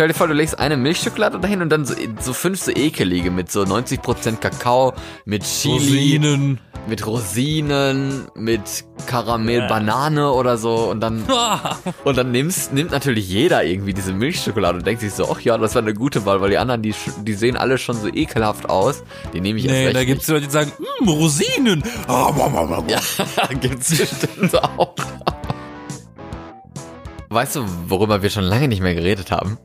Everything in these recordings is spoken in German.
stell dir vor, du legst eine Milchschokolade dahin und dann so, so fünf so ekelige mit so 90% Kakao, mit Chili, Rosinen. mit Rosinen, mit Karamell, Ja. Banane oder so und dann und dann nimmst, nimmt natürlich jeder irgendwie diese Milchschokolade und denkt sich so, ach ja, das war eine gute Wahl, weil die anderen, die, die sehen alle schon so ekelhaft aus. Die nehme ich erst Nee, recht da gibt's Leute, die sagen, "Mm, Rosinen. Ah, blah." nicht. gibt's bestimmt auch. Weißt du, worüber wir schon lange nicht mehr geredet haben?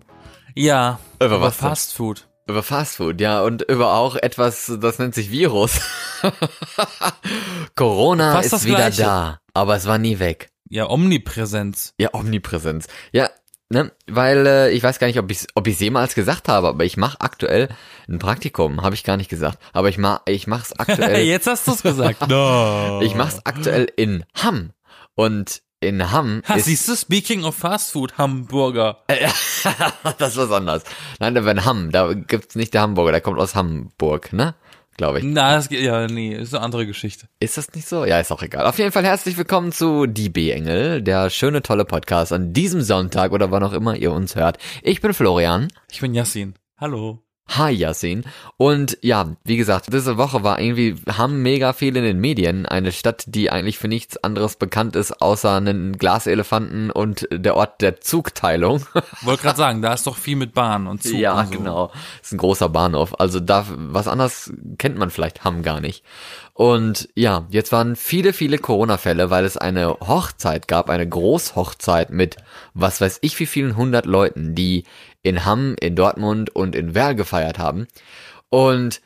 Ja, Über aber was denn? Fast Food. Über Fastfood, ja, und über auch etwas, das nennt sich Virus. Corona Fast ist das wieder Gleiche. da, aber es war nie weg. Ja, Omnipräsenz. Ja, Omnipräsenz. Ja, ne, weil äh, ich weiß gar nicht, ob ich ob ich jemals gesagt habe, aber ich mache aktuell ein Praktikum, habe ich gar nicht gesagt, aber ich mach ich mach's aktuell. Jetzt hast du's gesagt. no. ich mach's aktuell in Hamm und in Hamm Ha, ist siehst du, speaking of Fast Food, Hamburger. das ist was anderes. Nein, der in Hamm, da gibt's nicht der Hamburger, der kommt aus Hamburg, ne? Glaube ich. Na, das geht, ja, nee, ist eine andere Geschichte. Ist das nicht so? Ja, ist auch egal. Auf jeden Fall herzlich willkommen zu Die B-Engel, der schöne, tolle Podcast an diesem Sonntag oder wann auch immer ihr uns hört. Ich bin Florian. Ich bin Yassin. Hallo. Hi Yassin. Und ja, wie gesagt, diese Woche war irgendwie, haben mega viel in den Medien. Eine Stadt, die eigentlich für nichts anderes bekannt ist, außer einen Glaselefanten und der Ort der Zugteilung. Wollte gerade sagen, da ist doch viel mit Bahn und Zug ja, und so. genau. Ist ein großer Bahnhof. Also da, was anderes kennt man vielleicht, haben gar nicht. Und ja, jetzt waren viele, viele Corona-Fälle, weil es eine Hochzeit gab, eine Großhochzeit mit was weiß ich wie vielen hundert Leuten, die in Hamm, in Dortmund und in Werl gefeiert haben. Und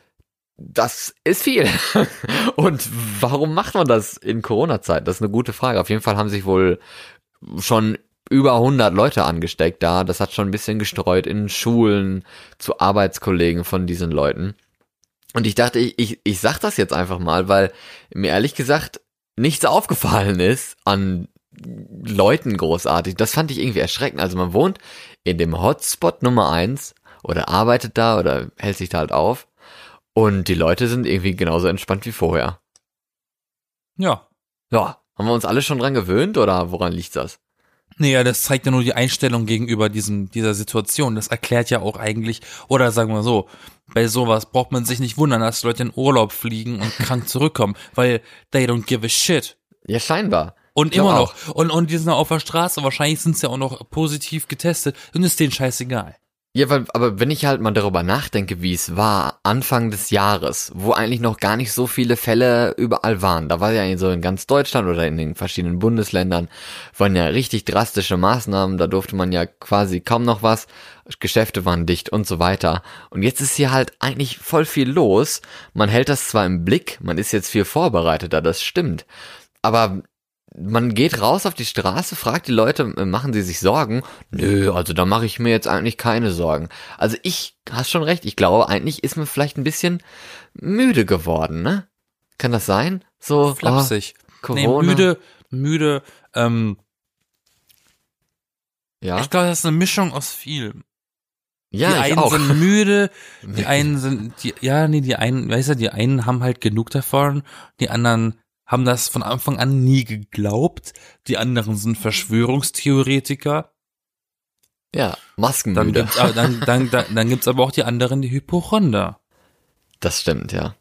das ist viel. Und warum macht man das in Corona-Zeit? Das ist eine gute Frage. Auf jeden Fall haben sich wohl schon über 100 Leute angesteckt da. Das hat schon ein bisschen gestreut in Schulen, zu Arbeitskollegen von diesen Leuten. Und ich dachte, ich, ich, ich sag das jetzt einfach mal, weil mir ehrlich gesagt nichts aufgefallen ist an Leuten großartig. Das fand ich irgendwie erschreckend. Also man wohnt in dem Hotspot Nummer eins oder arbeitet da oder hält sich da halt auf. Und die Leute sind irgendwie genauso entspannt wie vorher. Ja. Ja, haben wir uns alle schon dran gewöhnt oder woran liegt das? Nee, ja, das zeigt ja nur die Einstellung gegenüber diesem, dieser Situation. Das erklärt ja auch eigentlich, oder sagen wir so, bei sowas braucht man sich nicht wundern, dass Leute in Urlaub fliegen und krank zurückkommen, weil they don't give a shit. Ja, scheinbar. Und immer auch. noch. Und, und die sind auf der Straße, wahrscheinlich sind sie ja auch noch positiv getestet und ist denen scheißegal. Ja, weil, aber wenn ich halt mal darüber nachdenke, wie es war Anfang des Jahres, wo eigentlich noch gar nicht so viele Fälle überall waren, da war ja so in ganz Deutschland oder in den verschiedenen Bundesländern, waren ja richtig drastische Maßnahmen, da durfte man ja quasi kaum noch was, Geschäfte waren dicht und so weiter. Und jetzt ist hier halt eigentlich voll viel los, man hält das zwar im Blick, man ist jetzt viel vorbereiteter, das stimmt, aber man geht raus auf die Straße, fragt die Leute, äh, machen sie sich Sorgen? Nö, also da mache ich mir jetzt eigentlich keine Sorgen. Also ich, hast schon recht, ich glaube, eigentlich ist man vielleicht ein bisschen müde geworden, ne? Kann das sein? So, Flapsig. oh, nee, Corona. müde, müde, ähm, Ja, ich glaube, das ist eine Mischung aus viel. ja die einen auch. sind müde, die einen sind, die, ja, nee, die einen, weißt du, die einen haben halt genug davon, die anderen haben das von Anfang an nie geglaubt, die anderen sind Verschwörungstheoretiker, ja, dann Maskenmüde. gibt's, aber- dann, dann, dann, dann gibt's aber auch die anderen, die Hypochonder. Das stimmt, ja.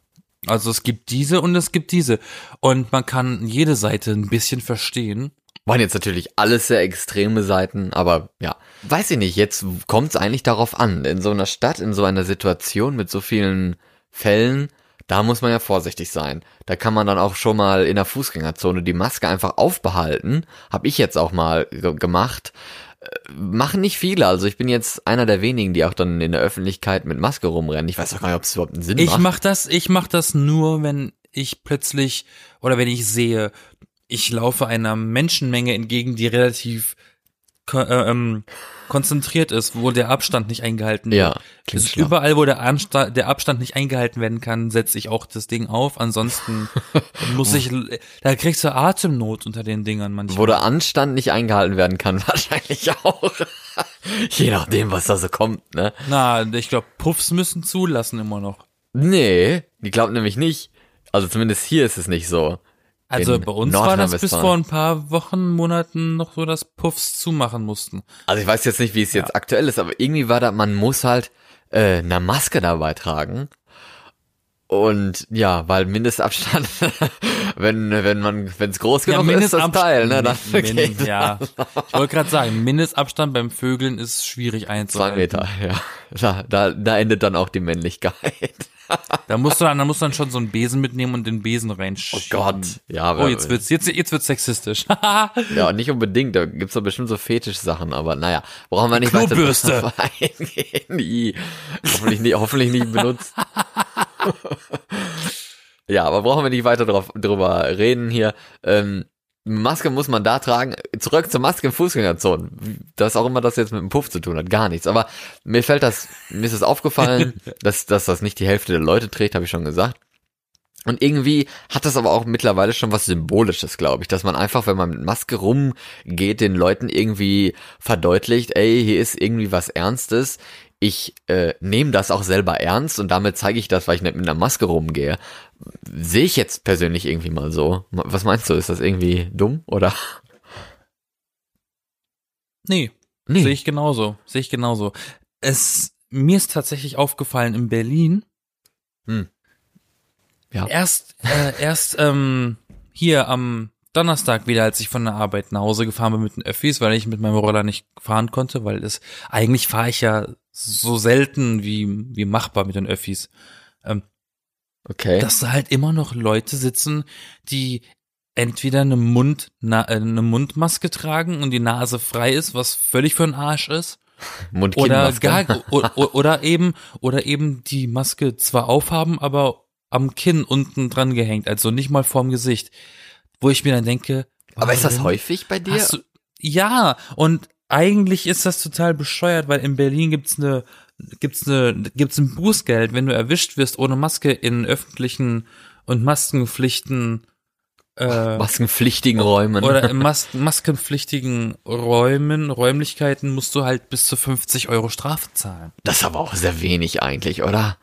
Also es gibt diese und es gibt diese. Und man kann jede Seite ein bisschen verstehen. Waren jetzt natürlich alles sehr extreme Seiten, aber ja, weiß ich nicht, jetzt kommt es eigentlich darauf an. In so einer Stadt, in so einer Situation mit so vielen Fällen, da muss man ja vorsichtig sein. Da kann man dann auch schon mal in der Fußgängerzone die Maske einfach aufbehalten. Hab ich jetzt auch mal ge- gemacht. Äh, Machen nicht viele, also ich bin jetzt einer der wenigen, die auch dann in der Öffentlichkeit mit Maske rumrennen. Ich weiß auch gar nicht, ob es überhaupt einen Sinn Ich macht. mach das, ich mach das nur, wenn ich plötzlich oder wenn ich sehe, ich laufe einer Menschenmenge entgegen, die relativ ähm, konzentriert ist, wo der Abstand nicht eingehalten Ja, wird. klingt Ist schlau. überall, wo der, Ansta der Abstand nicht eingehalten werden kann, setze ich auch das Ding auf. Ansonsten muss ich, da kriegst du Atemnot unter den Dingern manchmal. Wo der Anstand nicht eingehalten werden kann, wahrscheinlich auch. Je nachdem, was da so kommt, ne? Na, ich glaube, Puffs müssen zulassen immer noch. Nee, die glaubt nämlich nicht. Also zumindest hier ist es nicht so. Also bei uns war das bis vor ein paar Wochen, Monaten noch so, dass Puffs zumachen mussten. Also ich weiß jetzt nicht, wie es jetzt aktuell ist, aber irgendwie war da, man muss halt äh, eine Maske dabei tragen. Und ja, weil Mindestabstand, wenn wenn man wenn es groß genug ist, das Teil, ne, dann Min- ja. Ich wollte gerade sagen, Mindestabstand beim Vögeln ist schwierig zwei einzuhalten. Meter, ja. Da, da, da endet dann auch die Männlichkeit. Da musst du dann, da musst du dann schon so einen Besen mitnehmen und den Besen Oh reinschieben. Gott, ja, Oh, jetzt wird's, jetzt, jetzt wird's sexistisch. ja nicht unbedingt. Da gibt's doch bestimmt so Fetischsachen, aber naja, brauchen wir nicht Klobürste. weiter eingehen. Hoffentlich nie, hoffentlich nie benutzt. ja, aber brauchen wir nicht weiter drauf, drüber reden hier. Ähm, Maske muss man da tragen. Zurück zur Maske in Fußgängerzonen. Das auch immer das jetzt mit dem Puff zu tun hat, gar nichts. Aber mir fällt das, mir ist es aufgefallen, dass, dass das nicht die Hälfte der Leute trägt, habe ich schon gesagt. Und irgendwie hat das aber auch mittlerweile schon was Symbolisches, glaube ich, dass man einfach, wenn man mit Maske rumgeht, den Leuten irgendwie verdeutlicht, ey, hier ist irgendwie was Ernstes. Ich äh, nehme das auch selber ernst und damit zeige ich das, weil ich nicht mit einer Maske rumgehe. Sehe ich jetzt persönlich irgendwie mal so. Was meinst du, ist das irgendwie dumm oder? nee, Nee. sehe ich genauso. Sehe ich genauso. Es, mir ist tatsächlich aufgefallen in Berlin, Hm. Ja. erst, äh, erst ähm, hier am Donnerstag wieder, als ich von der Arbeit nach Hause gefahren bin mit den Öffis, weil ich mit meinem Roller nicht fahren konnte, weil es eigentlich fahre ich ja so selten wie wie machbar mit den Öffis. Ähm, Okay. dass da halt immer noch Leute sitzen, die entweder eine Mund na, äh, eine Mundmaske tragen und die Nase frei ist, was völlig für den Arsch ist, oder Mund-Kinn-Maske. gar o- o- oder eben oder eben die Maske zwar aufhaben, aber am Kinn unten dran gehängt, also nicht mal vorm Gesicht, wo ich mir dann denke, Aber ist das häufig bei dir? Du, ja, und eigentlich ist das total bescheuert, weil in Berlin gibt's eine gibt's eine gibt's ein Bußgeld, wenn du erwischt wirst ohne Maske in öffentlichen und Maskenpflichten äh, Maskenpflichtigen Räumen. oder in Mas maskenpflichtigen Räumen, Räumlichkeiten musst du halt bis zu 50 Euro Strafe zahlen. Das ist aber auch sehr wenig eigentlich, oder?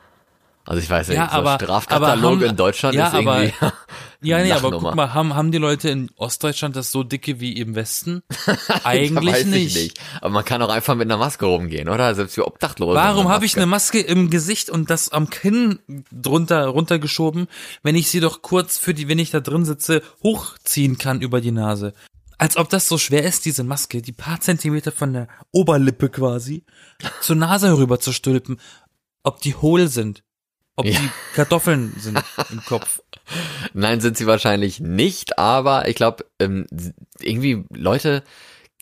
Also ich weiß nicht, Ja, so aber- Strafkatalog aber haben- in Deutschland ja, ist irgendwie Ja, nee, aber guck mal, haben, haben die Leute in Ostdeutschland das so dicke wie im Westen? Eigentlich nicht. Ich nicht. Aber man kann auch einfach mit einer Maske rumgehen, oder? Selbst für Obdachlose. Warum habe ich eine Maske im Gesicht und das am Kinn drunter runtergeschoben, wenn ich sie doch kurz für die, wenn ich da drin sitze, hochziehen kann über die Nase? Als ob das so schwer ist, diese Maske, die paar Zentimeter von der Oberlippe quasi, zur Nase herüber zu stülpen, ob die hohl sind, ob Ja. die Kartoffeln sind im Kopf. Nein, sind sie wahrscheinlich nicht, aber ich glaube, ähm, irgendwie Leute,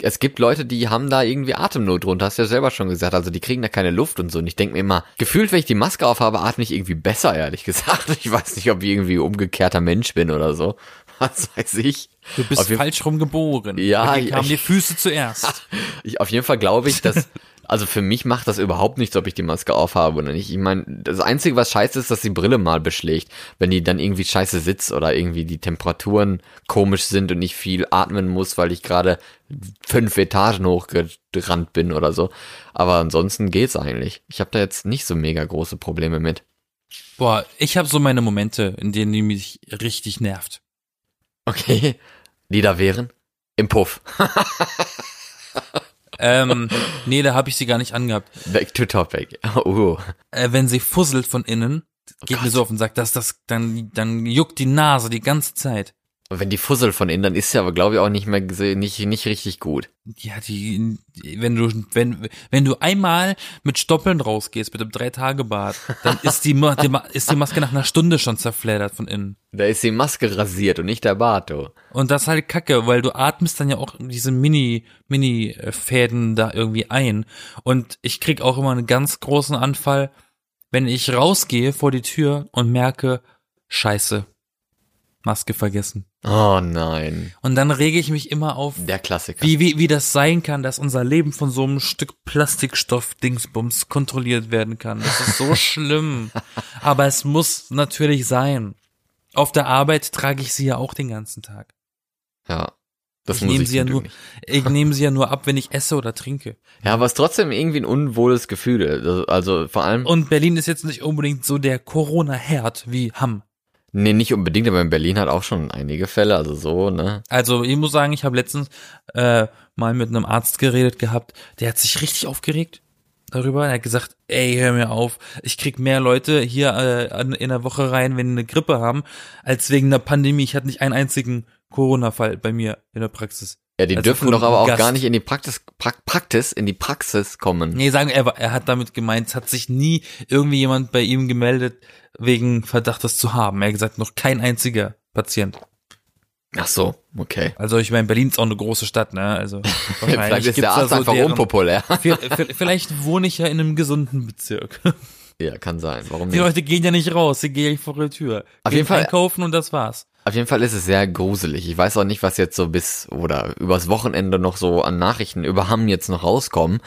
es gibt Leute, die haben da irgendwie Atemnot drunter, hast du ja selber schon gesagt, also die kriegen da keine Luft und so. Und ich denke mir immer, gefühlt, wenn ich die Maske aufhabe, atme ich irgendwie besser, ehrlich gesagt. Ich weiß nicht, ob ich irgendwie umgekehrter Mensch bin oder so. Was weiß ich. Du bist falsch rum geboren. Ja, ich- die Füße zuerst. Ich, auf jeden Fall glaube ich, dass, also für mich macht das überhaupt nichts, ob ich die Maske aufhabe oder nicht. Ich meine, das Einzige, was scheiße ist, dass die Brille mal beschlägt, wenn die dann irgendwie scheiße sitzt oder irgendwie die Temperaturen komisch sind und ich viel atmen muss, weil ich gerade fünf Etagen hochgerannt bin oder so. Aber ansonsten geht's eigentlich. Ich habe da jetzt nicht so mega große Probleme mit. Boah, ich habe so meine Momente, in denen die mich richtig nervt. Okay. Die da wären? Im Puff. Ähm, nee, da habe ich sie gar nicht angehabt. Back to topic. Uh. Äh, wenn sie fusselt von innen, geht mir Gott. so auf den Sack, dass das dann dann juckt die Nase die ganze Zeit. Und wenn die Fussel von innen, dann ist sie aber, glaube ich, auch nicht mehr nicht, nicht richtig gut. Ja, die, wenn du, wenn, wenn du einmal mit Stoppeln rausgehst, mit einem Drei-Tage-Bad, dann ist die, die, ist die Maske nach einer Stunde schon zerfleddert von innen. Da ist die Maske rasiert und nicht der Bart, du. Und das ist halt kacke, weil du atmest dann ja auch diese Mini, Mini-Fäden da irgendwie ein. Und ich krieg auch immer einen ganz großen Anfall, wenn ich rausgehe vor die Tür und merke, scheiße, Maske vergessen. Oh nein. Und dann rege ich mich immer auf, Der Klassiker. wie, wie, wie das sein kann, dass unser Leben von so einem Stück Plastikstoff-Dingsbums kontrolliert werden kann. Das ist so schlimm. Aber es muss natürlich sein. Auf der Arbeit trage ich sie ja auch den ganzen Tag. Ja. Das ich muss nehme ich sie ja nur, ich nehme sie ja nur ab, wenn ich esse oder trinke. Ja, aber es ist trotzdem irgendwie ein unwohles Gefühl. Also, also vor allem, Und Berlin ist jetzt nicht unbedingt so der Corona-Herd wie Hamm. Nee, nicht unbedingt, aber in Berlin hat auch schon einige Fälle, also so, ne? Also ich muss sagen, ich habe letztens äh, mal mit einem Arzt geredet gehabt, der hat sich richtig aufgeregt darüber. Er hat gesagt, ey, hör mir auf, ich krieg mehr Leute hier äh, in der Woche rein, wenn die eine Grippe haben, als wegen der Pandemie. Ich hatte nicht einen einzigen Corona-Fall bei mir in der Praxis. Ja, die Also dürfen doch aber auch Gast. gar nicht in die Praxis, pra Praxis, in die Praxis kommen. Nee, sagen er, er hat damit gemeint, es hat sich nie irgendwie jemand bei ihm gemeldet, wegen Verdacht, das zu haben. Er hat gesagt, noch kein einziger Patient. Ach so, okay. Also ich meine, Berlin ist auch eine große Stadt, ne? Also Vielleicht ist der Arzt so einfach deren- unpopulär. Vi- vi- Vielleicht wohne ich ja in einem gesunden Bezirk. ja, kann sein. Warum Die nicht? Leute gehen ja nicht raus, sie gehen vor die Tür. Auf Gehen jeden Fall- einkaufen und das war's. Auf jeden Fall ist es sehr gruselig. Ich weiß auch nicht, was jetzt so bis oder übers Wochenende noch so an Nachrichten über Hamm jetzt noch rauskommen.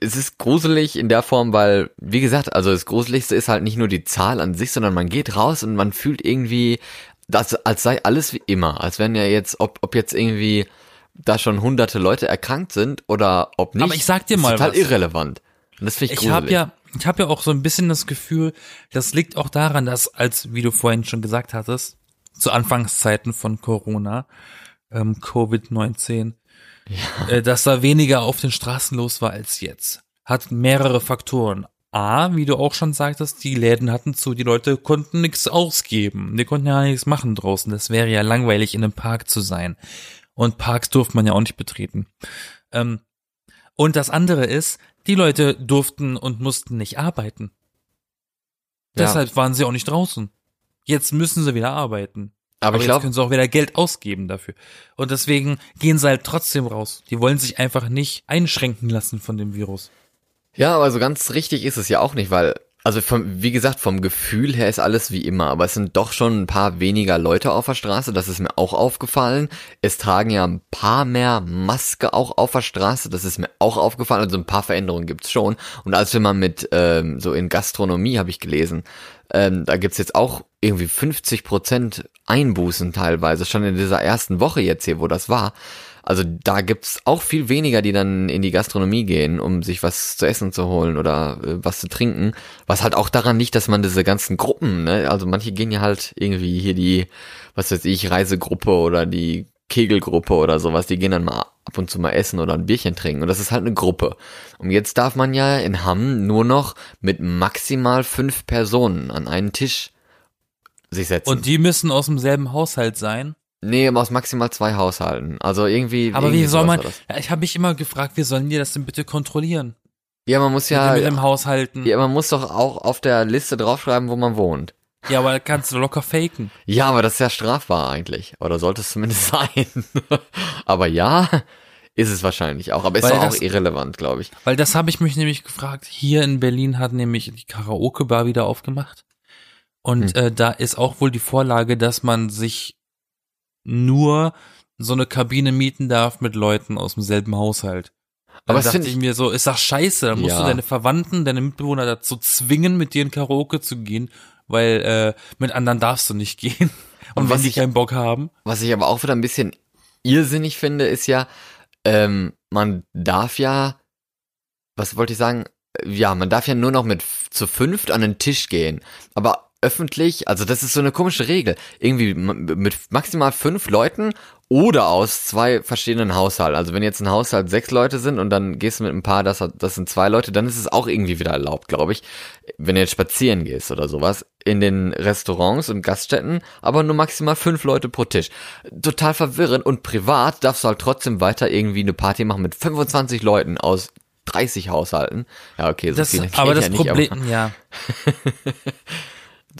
Es ist gruselig in der Form, weil, wie gesagt, also das Gruseligste ist halt nicht nur die Zahl an sich, sondern man geht raus und man fühlt irgendwie, dass, als sei alles wie immer. Als wenn ja jetzt, ob, ob jetzt irgendwie da schon hunderte Leute erkrankt sind oder ob nicht. Aber ich sag dir ist mal total was. irrelevant. Und das finde ich, Ich habe gruselig. ja, ich habe ja auch so ein bisschen das Gefühl, das liegt auch daran, dass, als, wie du vorhin schon gesagt hattest, zu Anfangszeiten von Corona, ähm, Covid-19, äh, dass da weniger auf den Straßen los war als jetzt. Hat mehrere Faktoren. A, wie du auch schon sagtest, die Läden hatten zu, die Leute konnten nichts ausgeben. Die konnten ja nichts machen draußen. Das wäre ja langweilig, in einem Park zu sein. Und Parks durfte man ja auch nicht betreten. Ähm, und das andere ist, die Leute durften und mussten nicht arbeiten. Ja. Deshalb waren sie auch nicht draußen. Jetzt müssen sie wieder arbeiten. Aber, Aber, ich glaube, können sie auch wieder Geld ausgeben dafür. Und deswegen gehen sie halt trotzdem raus. Die wollen sich einfach nicht einschränken lassen von dem Virus. Ja, aber so ganz richtig ist es ja auch nicht, weil, also vom, wie gesagt, vom Gefühl her ist alles wie immer, aber es sind doch schon ein paar weniger Leute auf der Straße, das ist mir auch aufgefallen. Es tragen ja ein paar mehr Maske auch auf der Straße, das ist mir auch aufgefallen, also ein paar Veränderungen gibt's schon. Und als wir mal mit, ähm, so in Gastronomie habe ich gelesen, ähm, da gibt's jetzt auch irgendwie 50 Prozent Einbußen teilweise, schon in dieser ersten Woche jetzt hier, wo das war. Also da gibt's auch viel weniger, die dann in die Gastronomie gehen, um sich was zu essen zu holen oder äh, was zu trinken. Was halt auch daran liegt, dass man diese ganzen Gruppen, ne, also manche gehen ja halt irgendwie hier die, was weiß ich, Reisegruppe oder die Kegelgruppe oder sowas, die gehen dann mal ab und zu mal essen oder ein Bierchen trinken und das ist halt eine Gruppe. Und jetzt darf man ja in Hamm nur noch mit maximal fünf Personen an einen Tisch sich setzen. Und die müssen aus demselben Haushalt sein. nee, aus maximal zwei Haushalten. Also irgendwie. Aber irgendwie wie soll man, ich habe mich immer gefragt, wie sollen die das denn bitte kontrollieren? Ja, man muss ja, mit dem Haushalten. ja, man muss doch auch auf der Liste draufschreiben, wo man wohnt. Ja, aber da kannst du locker faken. Ja, aber das ist ja strafbar eigentlich. Oder sollte es zumindest sein. aber ja, ist es wahrscheinlich auch. Aber ist doch auch das- irrelevant, glaube ich. Weil das habe ich mich nämlich gefragt. Hier in Berlin hat nämlich die Karaoke-Bar wieder aufgemacht. Und Hm. äh, da ist auch wohl die Vorlage, dass man sich nur so eine Kabine mieten darf mit Leuten aus demselben Haushalt. Dann Aber das dachte ich ich- mir so, ist das scheiße. Dann musst Ja. du deine Verwandten, deine Mitbewohner dazu zwingen, mit dir in Karaoke zu gehen, weil äh, mit anderen darfst du nicht gehen. Und, Und wenn was die ich- keinen Bock haben. Was ich aber auch wieder ein bisschen irrsinnig finde, ist ja, ähm, man darf ja, was wollte ich sagen? Ja, man darf ja nur noch mit zu fünft an den Tisch gehen. Aber öffentlich, also das ist so eine komische Regel. Irgendwie mit maximal fünf Leuten oder aus zwei verschiedenen Haushalten. Also wenn jetzt ein Haushalt sechs Leute sind und dann gehst du mit ein paar, das, das sind zwei Leute, dann ist es auch irgendwie wieder erlaubt, glaube ich. Wenn du jetzt spazieren gehst oder sowas. In den Restaurants und Gaststätten, aber nur maximal fünf Leute pro Tisch. Total verwirrend und privat darfst du halt trotzdem weiter irgendwie eine Party machen mit 25 Leuten aus 30 Haushalten. Ja, okay, so Das, viele gehen aber das ja nicht, Problem, aber ja.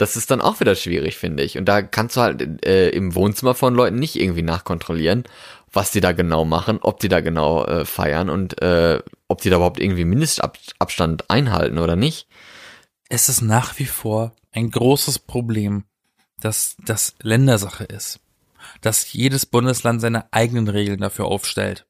Das ist dann auch wieder schwierig, finde ich. Und da kannst du halt äh, im Wohnzimmer von Leuten nicht irgendwie nachkontrollieren, was die da genau machen, ob die da genau äh, feiern und äh, ob die da überhaupt irgendwie Mindestabstand einhalten oder nicht. es ist nach wie vor ein großes Problem, dass das Ländersache ist. Dass jedes Bundesland seine eigenen Regeln dafür aufstellt.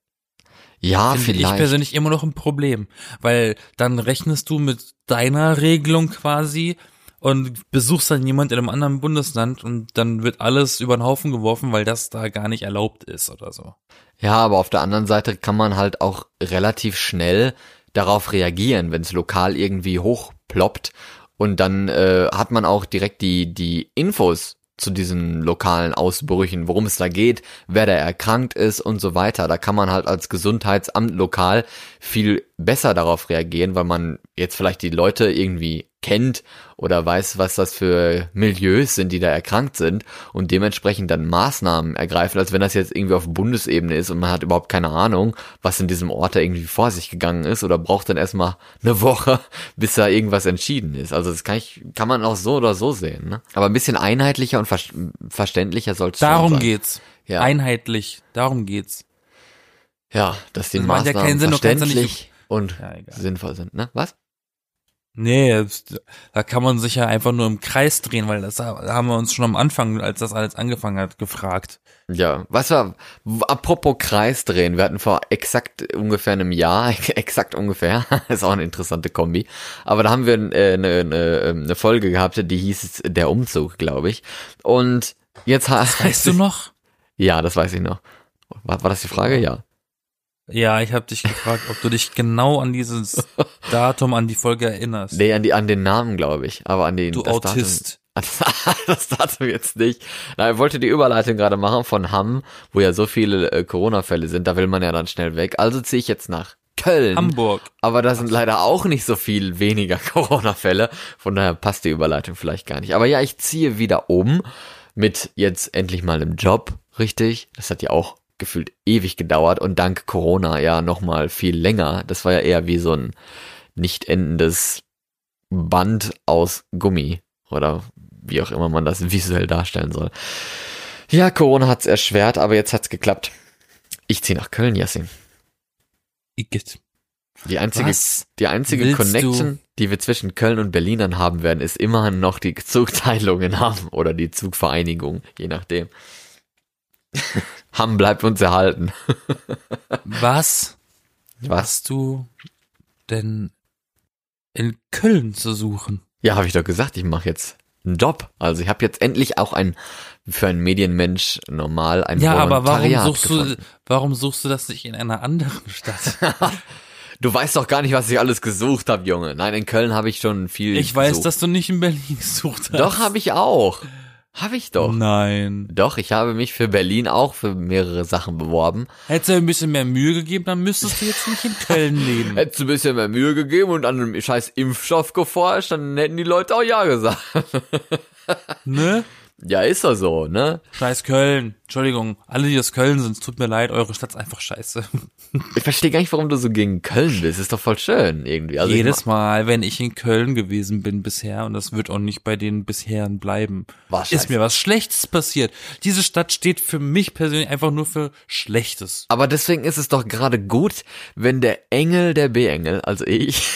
Ja, Finde ich vielleicht. persönlich immer noch ein Problem. Weil dann rechnest du mit deiner Regelung quasi und besuchst dann jemand in einem anderen Bundesland und dann wird alles über den Haufen geworfen, weil das da gar nicht erlaubt ist oder so. Ja, aber auf der anderen Seite kann man halt auch relativ schnell darauf reagieren, wenn es lokal irgendwie hochploppt und dann äh, hat man auch direkt die die Infos zu diesen lokalen Ausbrüchen, worum es da geht, wer da erkrankt ist und so weiter. Da kann man halt als Gesundheitsamt lokal viel besser darauf reagieren, weil man jetzt vielleicht die Leute irgendwie kennt oder weiß, was das für Milieus sind, die da erkrankt sind und dementsprechend dann Maßnahmen ergreifen, als wenn das jetzt irgendwie auf Bundesebene ist und man hat überhaupt keine Ahnung, was in diesem Ort da irgendwie vor sich gegangen ist oder braucht dann erstmal eine Woche, bis da irgendwas entschieden ist. Also das kann ich, kann man auch so oder so sehen. Ne? Aber ein bisschen einheitlicher und ver verständlicher soll es Darum sein. geht's. Ja. Einheitlich. Darum geht's. Ja, dass die Das Maßnahmen ja verständlich und Ja, sinnvoll sind. Ne? Was? Nee, da kann man sich ja einfach nur im Kreis drehen, weil das haben wir uns schon am Anfang, als das alles angefangen hat, gefragt. Ja, was war, apropos Kreis drehen, wir hatten vor exakt ungefähr einem Jahr, exakt ungefähr, ist auch eine interessante Kombi, aber da haben wir äh, eine, eine, eine Folge gehabt, die hieß Der Umzug, glaube ich, und jetzt heißt Weißt du noch? Ja, das weiß ich noch. War, war das die Frage? Ja. Ja, ich habe dich gefragt, ob du dich genau an dieses Datum, an die Folge erinnerst. Nee, an, die, an den Namen, glaube ich, aber an den du das Autist. Datum, das Datum jetzt nicht. Na, ich wollte die Überleitung gerade machen von Hamm, wo ja so viele äh, Corona-Fälle sind, da will man ja dann schnell weg. Also ziehe ich jetzt nach Köln. Hamburg. Aber da sind leider auch nicht so viel weniger Corona-Fälle. Von daher passt die Überleitung vielleicht gar nicht. Aber ja, ich ziehe wieder um mit jetzt endlich mal einem Job, richtig. Das hat ja auch gefühlt ewig gedauert und dank Corona ja nochmal viel länger. Das war ja eher wie so ein nicht endendes Band aus Gummi oder wie auch immer man das visuell darstellen soll. Ja, Corona hat's erschwert, aber jetzt hat's geklappt. Ich ziehe nach Köln, Yassin. Igitt. Die einzige Was? die einzige willst Connection, die wir zwischen Köln und Berlin dann haben werden, ist immerhin noch die Zugteilungen haben oder die Zugvereinigung, je nachdem. Hamm bleibt uns erhalten. Was Was? hast du denn in Köln zu suchen? Ja, habe ich doch gesagt, ich mache jetzt einen Job. Also ich habe jetzt endlich auch ein für einen Medienmensch normal ein Ja, aber warum suchst gefunden. du, warum suchst du das nicht in einer anderen Stadt? Du weißt doch gar nicht, was ich alles gesucht habe, Junge. Nein, in Köln habe ich schon viel Ich weiß, gesucht. dass du nicht in Berlin gesucht hast. Doch, habe ich auch. Habe ich doch. Nein. Doch, ich habe mich für Berlin auch für mehrere Sachen beworben. Hättest du ein bisschen mehr Mühe gegeben, dann müsstest du jetzt nicht in Köln leben. Hättest du ein bisschen mehr Mühe gegeben und an einem scheiß Impfstoff geforscht, dann hätten die Leute auch ja gesagt. Ne? Ja, ist doch so, ne? Scheiß Köln. Entschuldigung, alle, die aus Köln sind, es tut mir leid, eure Stadt ist einfach scheiße. Ich verstehe gar nicht, warum du so gegen Köln bist. Ist doch voll schön irgendwie. Also Jedes Mal, wenn ich in Köln gewesen bin bisher, und das wird auch nicht bei den bisherigen bleiben, ist mir was Schlechtes passiert. Diese Stadt steht für mich persönlich einfach nur für Schlechtes. Aber deswegen ist es doch gerade gut, wenn der Engel der B-Engel, also ich,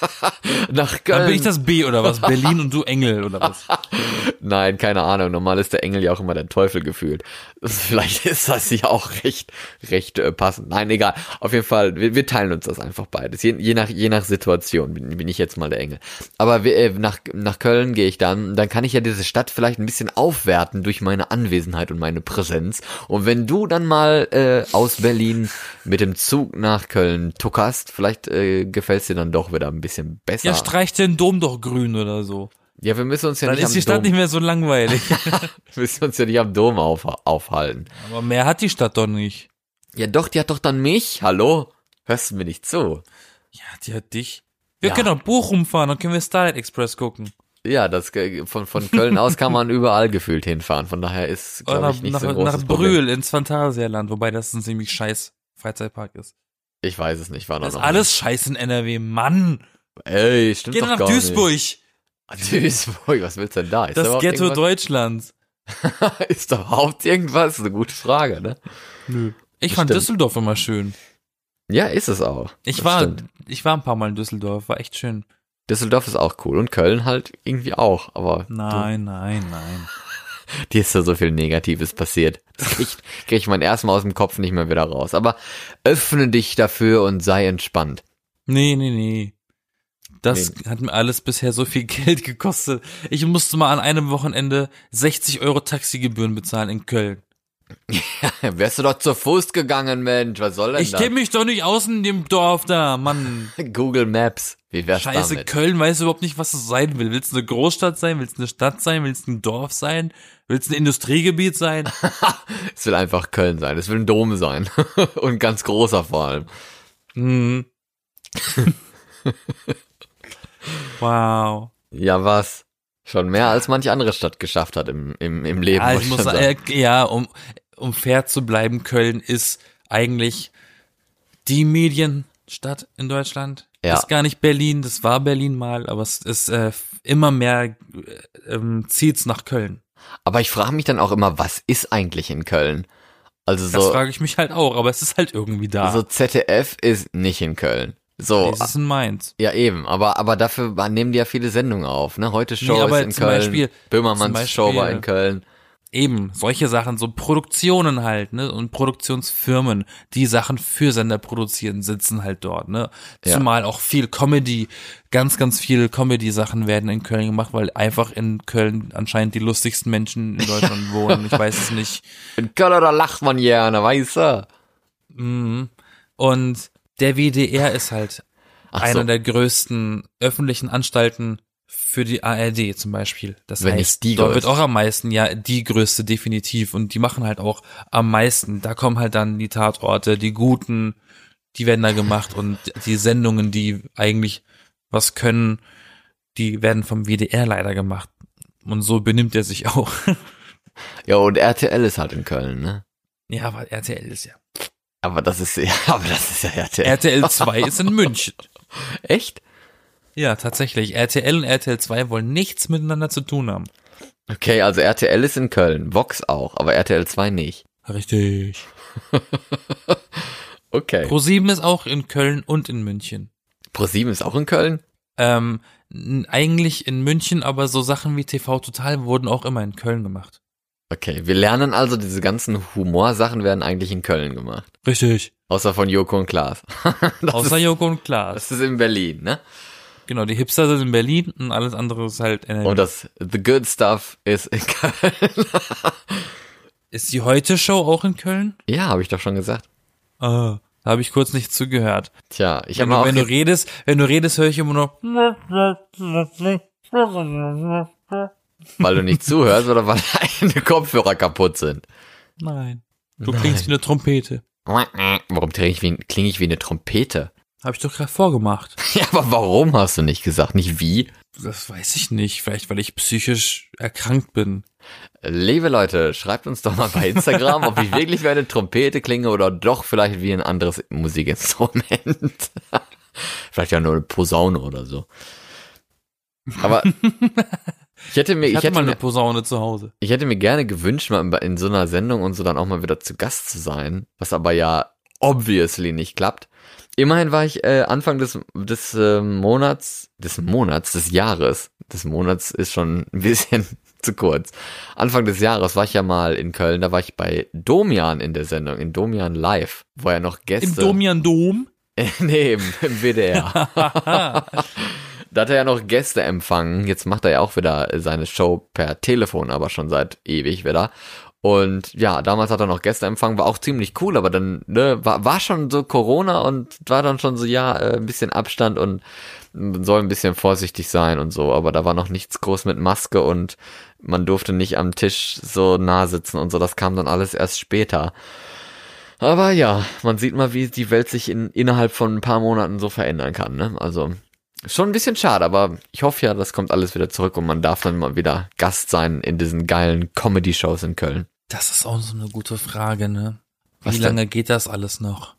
nach Köln. Dann bin ich das B oder was? Berlin und du Engel oder was? Nein, keine Ahnung. Normal ist der Engel ja auch immer der Teufel gefühlt. Vielleicht ist das ja auch recht, recht äh, passend. Nein, egal. Auf jeden Fall, wir, wir teilen uns das einfach beides. Je, je nach, je nach Situation bin, bin ich jetzt mal der Engel. Aber wir, äh, nach, nach Köln gehe ich dann. Dann kann ich ja diese Stadt vielleicht ein bisschen aufwerten durch meine Anwesenheit und meine Präsenz. Und wenn du dann mal äh, aus Berlin mit dem Zug nach Köln tuckerst, vielleicht äh, gefällt's dir dann doch wieder ein bisschen besser. Ja, streich den Dom doch grün oder so. ja, wir müssen uns ja Dann nicht ist die am Stadt Dom, nicht mehr so langweilig. wir müssen uns ja nicht am Dom auf, aufhalten. Aber mehr hat die Stadt doch nicht. Ja doch, die hat doch dann mich. Hallo? Hörst du mir nicht zu? Ja, die hat dich. Wir Ja. können nach Bochum fahren, dann können wir Starlight Express gucken. Ja, das äh, von, von Köln aus kann man überall gefühlt hinfahren. Von daher ist, glaube nach, ich, nicht nach, so ein großes nach Problem. Brühl ins Phantasialand, wobei das ein ziemlich scheiß Freizeitpark ist. Ich weiß es nicht, war noch Das ist noch alles scheiß in NRW, Mann. Ey, stimmt Geh doch nach gar Duisburg. nicht. Duisburg, was willst du denn da? Ist da Das überhaupt Ghetto irgendwas? Deutschlands. ist da überhaupt irgendwas? Das ist eine gute Frage, ne? Nö. Ich fand Stimmt. Düsseldorf immer schön. Ja, ist es auch. Ich Das war, stimmt. ich war ein paar Mal in Düsseldorf, war echt schön. Düsseldorf ist auch cool und Köln halt irgendwie auch, aber Nein, nein, nein. du, dir ist da so viel Negatives passiert. Das krieg, ich- krieg ich mein erstmal aus dem Kopf nicht mehr wieder raus. Aber öffne dich dafür und sei entspannt. Nee, nee, nee. Das hat mir alles bisher so viel Geld gekostet. Ich musste mal an einem Wochenende 60 Euro Taxigebühren bezahlen in Köln. Wärst du doch zu Fuß gegangen, Mensch. Was soll denn Ich das? kenne mich doch nicht aus in dem Dorf da, Mann. Google Maps. Wie wär's Scheiße, damit? Köln weiß überhaupt nicht, was es sein will. Willst du eine Großstadt sein? Willst du eine Stadt sein? Willst du ein Dorf sein? Willst du ein Industriegebiet sein? Es will einfach Köln sein. Es will ein Dom sein. Und ganz großer vor allem. Mhm. Wow. Ja, was? Schon mehr als manche andere Stadt geschafft hat im, im, im Leben. Ja, ich muss schon sagen, äh, ja, um, um fair zu bleiben, Köln ist eigentlich die Medienstadt in Deutschland. Ja. Ist gar nicht Berlin, das war Berlin mal, aber es ist äh, immer mehr äh, ähm, zieht's nach Köln. Aber ich frage mich dann auch immer, was ist eigentlich in Köln? Also Das so, frage ich mich halt auch, aber es ist halt irgendwie da. so ZDF ist nicht in Köln. So, es ist in Mainz. ja eben, aber aber dafür nehmen die ja viele Sendungen auf, ne? Heute Show Nee, ist in zum Köln, Beispiel- Böhmermanns zum Show war Beispiel- in Köln. Eben, solche Sachen, so Produktionen halt, ne? Und Produktionsfirmen, die Sachen für Sender produzieren, sitzen halt dort, ne? Ja. Zumal auch viel Comedy, ganz, ganz viele Comedy-Sachen werden in Köln gemacht, weil einfach in Köln anscheinend die lustigsten Menschen in Deutschland wohnen. Ich weiß es nicht. In Köln, da lacht man gerne, weißt du? Mhm. Und der WDR ist halt Ach einer so. der größten öffentlichen Anstalten für die ARD zum Beispiel. Das Wenn heißt, die dort wird auch am meisten, ja, die größte definitiv. Und die machen halt auch am meisten. Da kommen halt dann die Tatorte, die guten, die werden da gemacht und die Sendungen, die eigentlich was können, die werden vom WDR leider gemacht. Und so benimmt er sich auch. Ja, und RTL ist halt in Köln, ne? ja, aber RTL ist ja. Aber das ist ja, aber das ist ja RTL. RTL 2 ist in München. Echt? Ja, tatsächlich. RTL und RTL 2 wollen nichts miteinander zu tun haben. Okay, also RTL ist in Köln, Vox auch, aber RTL 2 nicht. Richtig. Okay. Pro7 ist auch in Köln und in München. ProSieben ist auch in Köln? Ähm, eigentlich in München, aber so Sachen wie TV Total wurden auch immer in Köln gemacht. Okay, wir lernen also, diese ganzen Humorsachen werden eigentlich in Köln gemacht. Richtig. Außer von Joko und Klaas. Außer ist, Joko und Klaas. das ist in Berlin, ne? Genau, die Hipster sind in Berlin und alles andere ist halt NRW. Und das The Good Stuff ist in Köln. ist die Heute-Show auch in Köln? ja, habe ich doch schon gesagt. Ah, da habe ich kurz nicht zugehört. Tja, ich habe auch wenn du redest, wenn du redest, höre ich immer nur. weil du nicht zuhörst oder weil deine Kopfhörer kaputt sind. Nein. Du klingst wie eine Trompete. Warum klinge ich wie, klinge ich wie eine Trompete? Habe ich doch gerade vorgemacht. Ja, aber warum hast du nicht gesagt? Nicht wie? Das weiß ich nicht. Vielleicht, weil ich psychisch erkrankt bin. Liebe Leute, schreibt uns doch mal bei Instagram, ob ich wirklich wie eine Trompete klinge oder doch vielleicht wie ein anderes Musikinstrument. vielleicht ja nur eine Posaune oder so. Aber ich hätte mir, Ich ich, hätte mal eine Posaune zu Hause. ich hätte mir gerne gewünscht, mal in so einer Sendung und so dann auch mal wieder zu Gast zu sein, was aber ja obviously nicht klappt. Immerhin war ich äh, Anfang des, des äh, Monats, des Monats, des Jahres, des Monats ist schon ein bisschen zu kurz. Anfang des Jahres war ich ja mal in Köln, da war ich bei Domian in der Sendung, in Domian Live, wo er noch Gäste... Im Domian Dom? nee, im, im WDR. da hat er ja noch Gäste empfangen. Jetzt macht er ja auch wieder seine Show per Telefon, aber schon seit ewig wieder. Und ja, damals hat er noch Gäste empfangen, war auch ziemlich cool, aber dann ne, war, war schon so Corona und war dann schon so, ja, äh, ein bisschen Abstand und soll ein bisschen vorsichtig sein und so, aber da war noch nichts groß mit Maske und man durfte nicht am Tisch so nah sitzen und so, das kam dann alles erst später. Aber ja, man sieht mal, wie die Welt sich in, innerhalb von ein paar Monaten so verändern kann, ne? Also, schon ein bisschen schade, aber ich hoffe ja, das kommt alles wieder zurück und man darf dann mal wieder Gast sein in diesen geilen Comedy-Shows in Köln. Das ist auch so eine gute Frage, ne? Wie Was denn? lange geht das alles noch?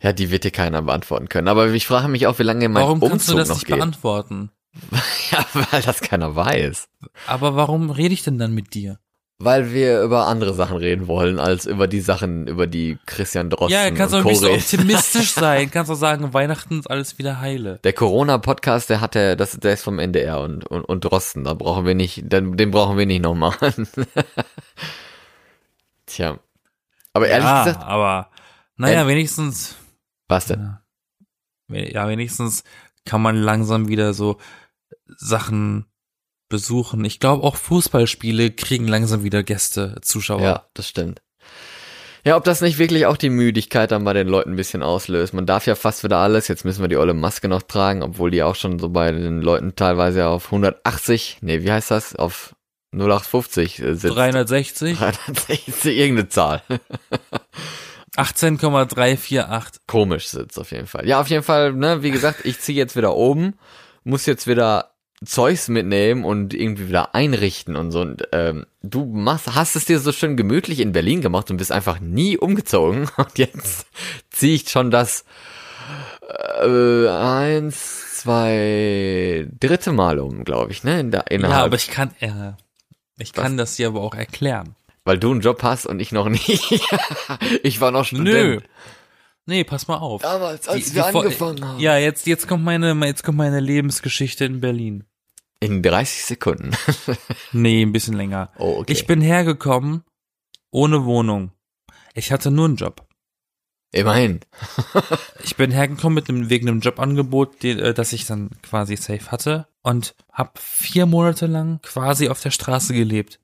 Ja, die wird dir keiner beantworten können. Aber ich frage mich auch, wie lange mein Warum kannst Umzug du das noch nicht geht. beantworten? Ja, weil das keiner weiß. Aber warum rede ich denn dann mit dir? Weil wir über andere Sachen reden wollen, als über die Sachen, über die Christian Drosten ja, kannst du und ein bisschen optimistisch sein. Kannst du sagen, Weihnachten ist alles wieder heile. Der Corona-Podcast, der hat der, das, der ist vom NDR und, und, und Drosten. Da brauchen wir nicht, den, den brauchen wir nicht noch machen. Tja. Aber ehrlich ja, gesagt, aber naja, Ähm, wenigstens, was denn? ja, wenigstens kann man langsam wieder so Sachen besuchen. Ich glaube auch Fußballspiele kriegen langsam wieder Gäste, Zuschauer. Ja, das stimmt. Ja, ob das nicht wirklich auch die Müdigkeit dann bei den Leuten ein bisschen auslöst. Man darf ja fast wieder alles. Jetzt müssen wir die olle Maske noch tragen, obwohl die auch schon so bei den Leuten teilweise auf 180, nee, wie heißt das? Auf 0850 äh, sitzt. 360, 360, irgendeine Zahl. 18,348. Komisch sitzt auf jeden Fall. Ja, auf jeden Fall, ne, wie gesagt, ich ziehe jetzt wieder oben, muss jetzt wieder Zeugs mitnehmen und irgendwie wieder einrichten und so. Und ähm, du machst, hast es dir so schön gemütlich in Berlin gemacht und bist einfach nie umgezogen. Und jetzt ziehe ich schon das äh, eins, zwei, dritte Mal um, glaube ich, ne? In der, Ja, innerhalb, aber ich kann, äh, ich kann das dir aber auch erklären. weil du einen Job hast und ich noch nicht. ich war noch Student. Nö. Nee, pass mal auf. Damals, als Die- wir die angefangen haben. Ja, jetzt, jetzt kommt meine, jetzt kommt meine Lebensgeschichte in Berlin. In 30 Sekunden. Nee, ein bisschen länger. Oh, okay. Ich bin hergekommen ohne Wohnung. Ich hatte nur einen Job. Immerhin. Ich bin hergekommen mit einem, wegen einem Jobangebot, die, äh, das ich dann quasi safe hatte und habe vier Monate lang quasi auf der Straße gelebt.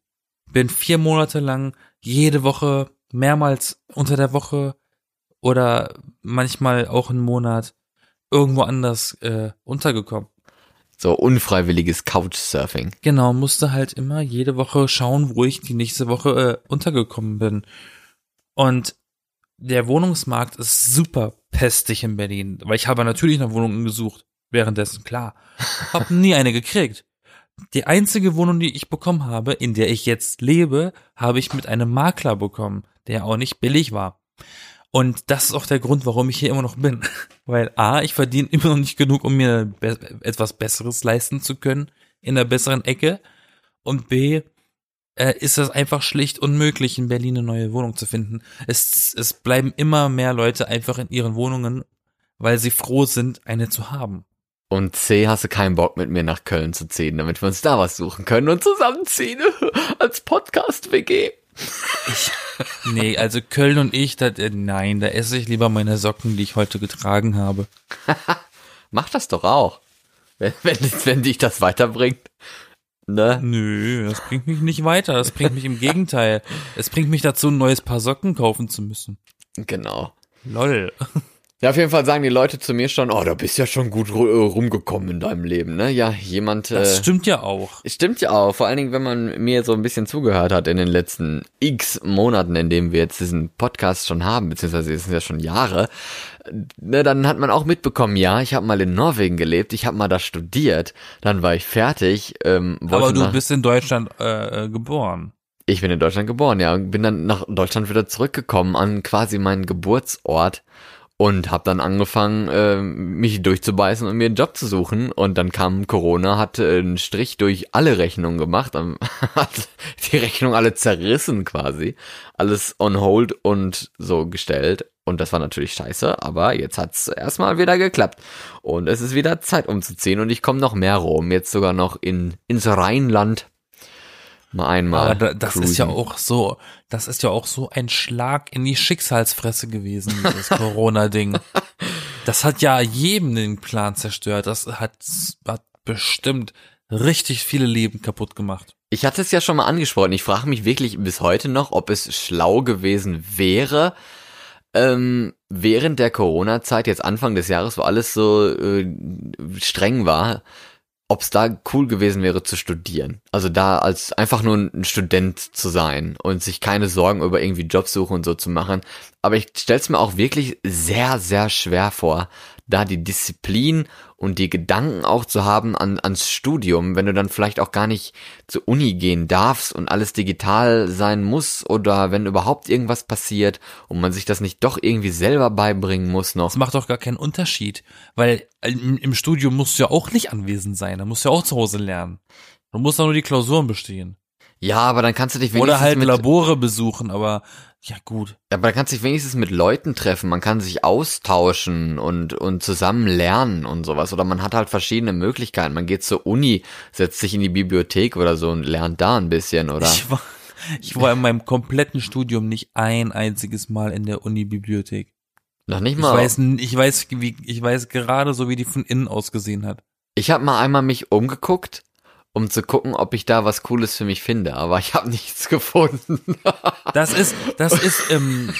Bin vier Monate lang jede Woche, mehrmals unter der Woche oder manchmal auch einen Monat irgendwo anders äh, untergekommen. So unfreiwilliges Couchsurfing. Genau, musste halt immer jede Woche schauen, wo ich die nächste Woche äh, untergekommen bin. Und der Wohnungsmarkt ist super pestig in Berlin, weil ich habe natürlich nach Wohnungen gesucht. Währenddessen, klar. Hab nie eine gekriegt. Die einzige Wohnung, die ich bekommen habe, in der ich jetzt lebe, habe ich mit einem Makler bekommen, der auch nicht billig war. Und das ist auch der Grund, warum ich hier immer noch bin. Weil A, ich verdiene immer noch nicht genug, um mir be etwas Besseres leisten zu können, in einer besseren Ecke. Und B, äh, ist es einfach schlicht unmöglich, in Berlin eine neue Wohnung zu finden. Es, es bleiben immer mehr Leute einfach in ihren Wohnungen, weil sie froh sind, eine zu haben. Und C, hast du keinen Bock mit mir nach Köln zu ziehen, damit wir uns da was suchen können und zusammenziehen als Podcast-WG. Ich, nee, also Köln und ich, da, äh, nein, da esse ich lieber meine Socken, die ich heute getragen habe. Mach das doch auch. Wenn, wenn, wenn dich das weiterbringt. Ne? Nö, das bringt mich nicht weiter. Das bringt mich im Gegenteil. Es bringt mich dazu, ein neues Paar Socken kaufen zu müssen. Genau. Lol. Ja, auf jeden Fall sagen die Leute zu mir schon, oh, da bist ja schon gut äh, rumgekommen in deinem Leben, ne? Ja, jemand. Das äh, stimmt ja auch. Stimmt ja auch, vor allen Dingen, wenn man mir so ein bisschen zugehört hat in den letzten x Monaten, in denen wir jetzt diesen Podcast schon haben, beziehungsweise es sind ja schon Jahre, ne, dann hat man auch mitbekommen, ja, ich habe mal in Norwegen gelebt, ich habe mal da studiert, dann war ich fertig. Ähm, Aber du nach, bist in Deutschland äh, äh, geboren. ich bin in Deutschland geboren, ja, und bin dann nach Deutschland wieder zurückgekommen an quasi meinen Geburtsort und habe dann angefangen, äh, mich durchzubeißen und mir einen Job zu suchen. Und dann kam Corona, hat äh, einen Strich durch alle Rechnungen gemacht, hat die Rechnung alle zerrissen quasi, alles on hold und so gestellt. Und das war natürlich scheiße, aber jetzt hat's erstmal wieder geklappt. Und es ist wieder Zeit umzuziehen und ich komme noch mehr rum, jetzt sogar noch in ins Rheinland. Mal einmal. Aber da, das ist ja cruisen. auch so, das ist ja auch so ein Schlag in die Schicksalsfresse gewesen, dieses Corona-Ding. Das hat ja jedem den Plan zerstört. Das hat, hat bestimmt richtig viele Leben kaputt gemacht. Ich hatte es ja schon mal angesprochen. Ich frage mich wirklich bis heute noch, ob es schlau gewesen wäre, ähm, während der Corona-Zeit, jetzt Anfang des Jahres, wo alles so äh, streng war, ob es da cool gewesen wäre zu studieren. Also da als einfach nur ein Student zu sein und sich keine Sorgen über irgendwie Jobsuche und so zu machen. Aber ich stell's mir auch wirklich sehr, sehr schwer vor, da die Disziplin und die Gedanken auch zu haben an, ans Studium, wenn du dann vielleicht auch gar nicht zur Uni gehen darfst und alles digital sein muss oder wenn überhaupt irgendwas passiert und man sich das nicht doch irgendwie selber beibringen muss noch. Das macht doch gar keinen Unterschied, weil im, im Studium musst du ja auch nicht anwesend sein. Da musst du ja auch zu Hause lernen. Du musst doch nur die Klausuren bestehen. Ja, aber dann kannst du dich wenigstens Oder halt Labore besuchen, aber ja gut. aber dann kannst du dich wenigstens mit Leuten treffen, man kann sich austauschen und, und zusammen lernen und sowas. Oder man hat halt verschiedene Möglichkeiten. Man geht zur Uni, setzt sich in die Bibliothek oder so und lernt da ein bisschen, oder? Ich war, ich war in meinem kompletten Studium nicht ein einziges Mal in der Uni-Bibliothek. Noch nicht Ich mal. weiß, n- ich weiß, wie, ich weiß gerade so, wie die von innen ausgesehen hat. Ich habe mal einmal mich umgeguckt um zu gucken, ob ich da was Cooles für mich finde. Aber ich habe nichts gefunden. Das ist, das ist ähm,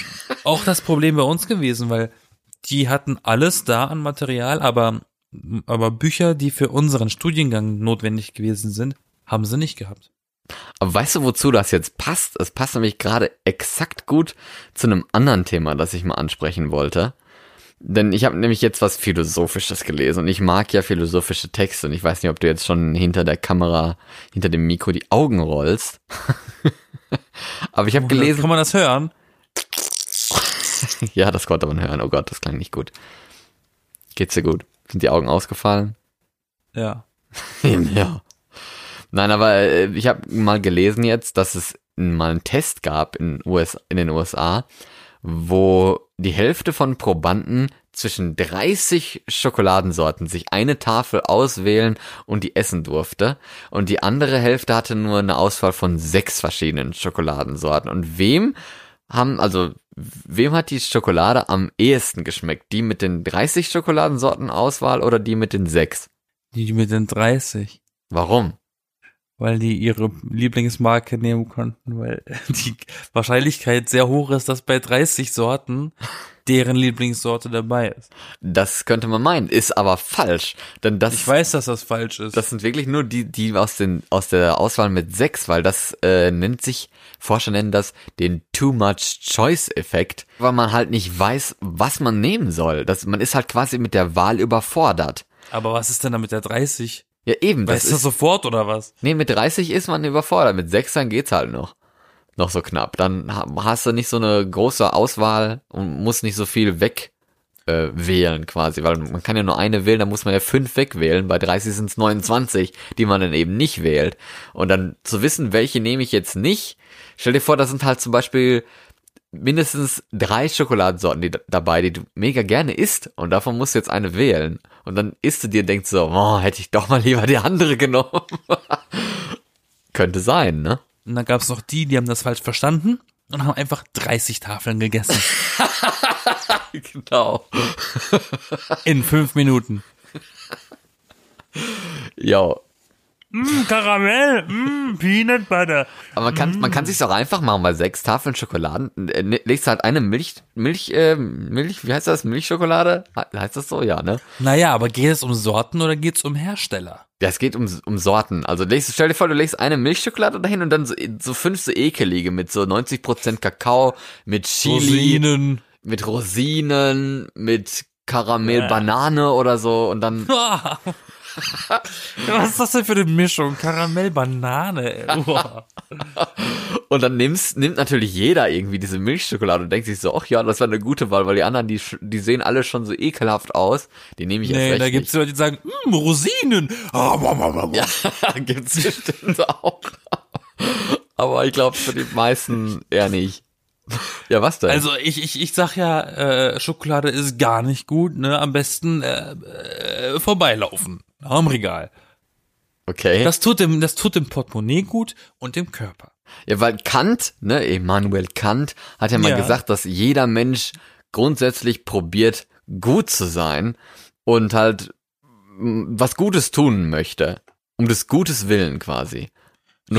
auch das Problem bei uns gewesen, weil die hatten alles da an Material, aber, aber Bücher, die für unseren Studiengang notwendig gewesen sind, haben sie nicht gehabt. Aber weißt du, wozu das jetzt passt? Es passt nämlich gerade exakt gut zu einem anderen Thema, das ich mal ansprechen wollte. Denn ich habe nämlich jetzt was Philosophisches gelesen und ich mag ja philosophische Texte und ich weiß nicht, ob du jetzt schon hinter der Kamera, hinter dem Mikro die Augen rollst. Aber ich habe gelesen. Kann man das hören? ja, das konnte man hören. Oh Gott, das klang nicht gut. Geht's dir gut? Sind die Augen ausgefallen? Ja. ja. Nein, aber äh, ich habe mal gelesen jetzt, dass es mal einen Test gab in, US, in den USA, wo die Hälfte von Probanden zwischen 30 Schokoladensorten sich eine Tafel auswählen und die essen durfte. Und die andere Hälfte hatte nur eine Auswahl von sechs verschiedenen Schokoladensorten. Und wem haben, also, wem hat die Schokolade am ehesten geschmeckt? Die mit den 30 Schokoladensorten Auswahl oder die mit den sechs? Die mit den 30. Warum? Weil die ihre Lieblingsmarke nehmen konnten, weil die Wahrscheinlichkeit sehr hoch ist, dass bei 30 Sorten deren Lieblingssorte dabei ist. Das könnte man meinen, ist aber falsch. Denn das, Ich weiß, dass das falsch ist. das sind wirklich nur die, die aus, den, aus der Auswahl mit sechs, weil das äh, nennt sich, Forscher nennen das den Too Much Choice Effekt, weil man halt nicht weiß, was man nehmen soll. Das, man ist halt quasi mit der Wahl überfordert. Aber was ist denn da mit der 30? Ja, eben, das Weißt du das ist, sofort oder was? nee, mit 30 ist man überfordert, mit sechs dann geht's halt noch. Noch so knapp. Dann ha- hast du nicht so eine große Auswahl und musst nicht so viel weg äh, wählen quasi, weil man kann ja nur eine wählen, dann muss man ja fünf wegwählen, bei 30 sind es 29, die man dann eben nicht wählt. Und dann zu wissen, welche nehme ich jetzt nicht, stell dir vor, da sind halt zum Beispiel mindestens drei Schokoladensorten die, dabei, die du mega gerne isst und davon musst du jetzt eine wählen. Und dann isst du dir und denkst so, oh, hätte ich doch mal lieber die andere genommen. Könnte sein, ne? Und dann gab es noch die, die haben das falsch verstanden und haben einfach 30 Tafeln gegessen. Genau. In fünf Minuten. Ja, Mm, Karamell, mm, Peanut Butter. Aber man kann, man kann sich's auch einfach machen, bei sechs Tafeln Schokoladen, äh, ne- legst halt eine Milch, Milch, äh, Milch, wie heißt das, Milchschokolade? He- Heißt das so? Ja, ne? Naja, aber geht es um Sorten oder geht es um Hersteller? Ja, es geht um, um Sorten. Also legst, stell dir vor, du legst eine Milchschokolade dahin und dann so, so fünf so ekelige mit so 90% Kakao, mit Chili, Rosinen. mit Rosinen, mit Karamell, Ja. Banane oder so und dann, Was ist das denn für eine Mischung? Karamell, Banane. Uah. und dann nimmst, nimmt natürlich jeder irgendwie diese Milchschokolade und denkt sich so, ach ja, das war eine gute Wahl, weil die anderen, die, die sehen alle schon so ekelhaft aus. Die nehme ich jetzt Nee, recht da nicht. gibt's Leute, die sagen, mm, Rosinen. Ah. Ja, gibt's bestimmt auch. Aber ich glaube für die meisten eher nicht. Ja, was denn? Also ich, ich, ich sag ja, äh, Schokolade ist gar nicht gut, ne? Am besten äh, äh, vorbeilaufen. Am Regal. okay. Das tut dem, das tut dem Portemonnaie gut und dem Körper. ja, weil Kant, ne, Immanuel Kant hat ja mal Ja. gesagt, dass jeder Mensch grundsätzlich probiert, gut zu sein und halt was Gutes tun möchte. Um des Gutes willen quasi.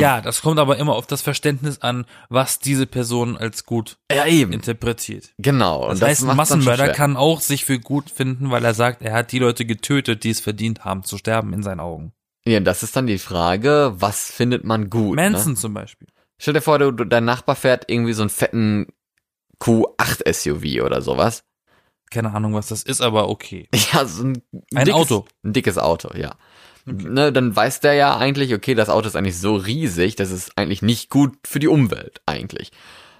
Ja, das kommt aber immer auf das Verständnis an, was diese Person als gut Ja, eben. interpretiert. Genau. Das und heißt, ein Massenmörder kann auch sich für gut finden, weil er sagt, er hat die Leute getötet, die es verdient haben zu sterben in seinen Augen. Ja, das ist dann die Frage, was findet man gut? Ne? Manson zum Beispiel. Stell dir vor, du, du, dein Nachbar fährt irgendwie so einen fetten Q8 SUV oder sowas. Keine Ahnung, was das ist, aber okay. Ja, so ein, Ein dickes, Auto. Ein dickes Auto, ja. Ne, dann weiß der ja eigentlich, okay, das Auto ist eigentlich so riesig, das ist eigentlich nicht gut für die Umwelt, eigentlich.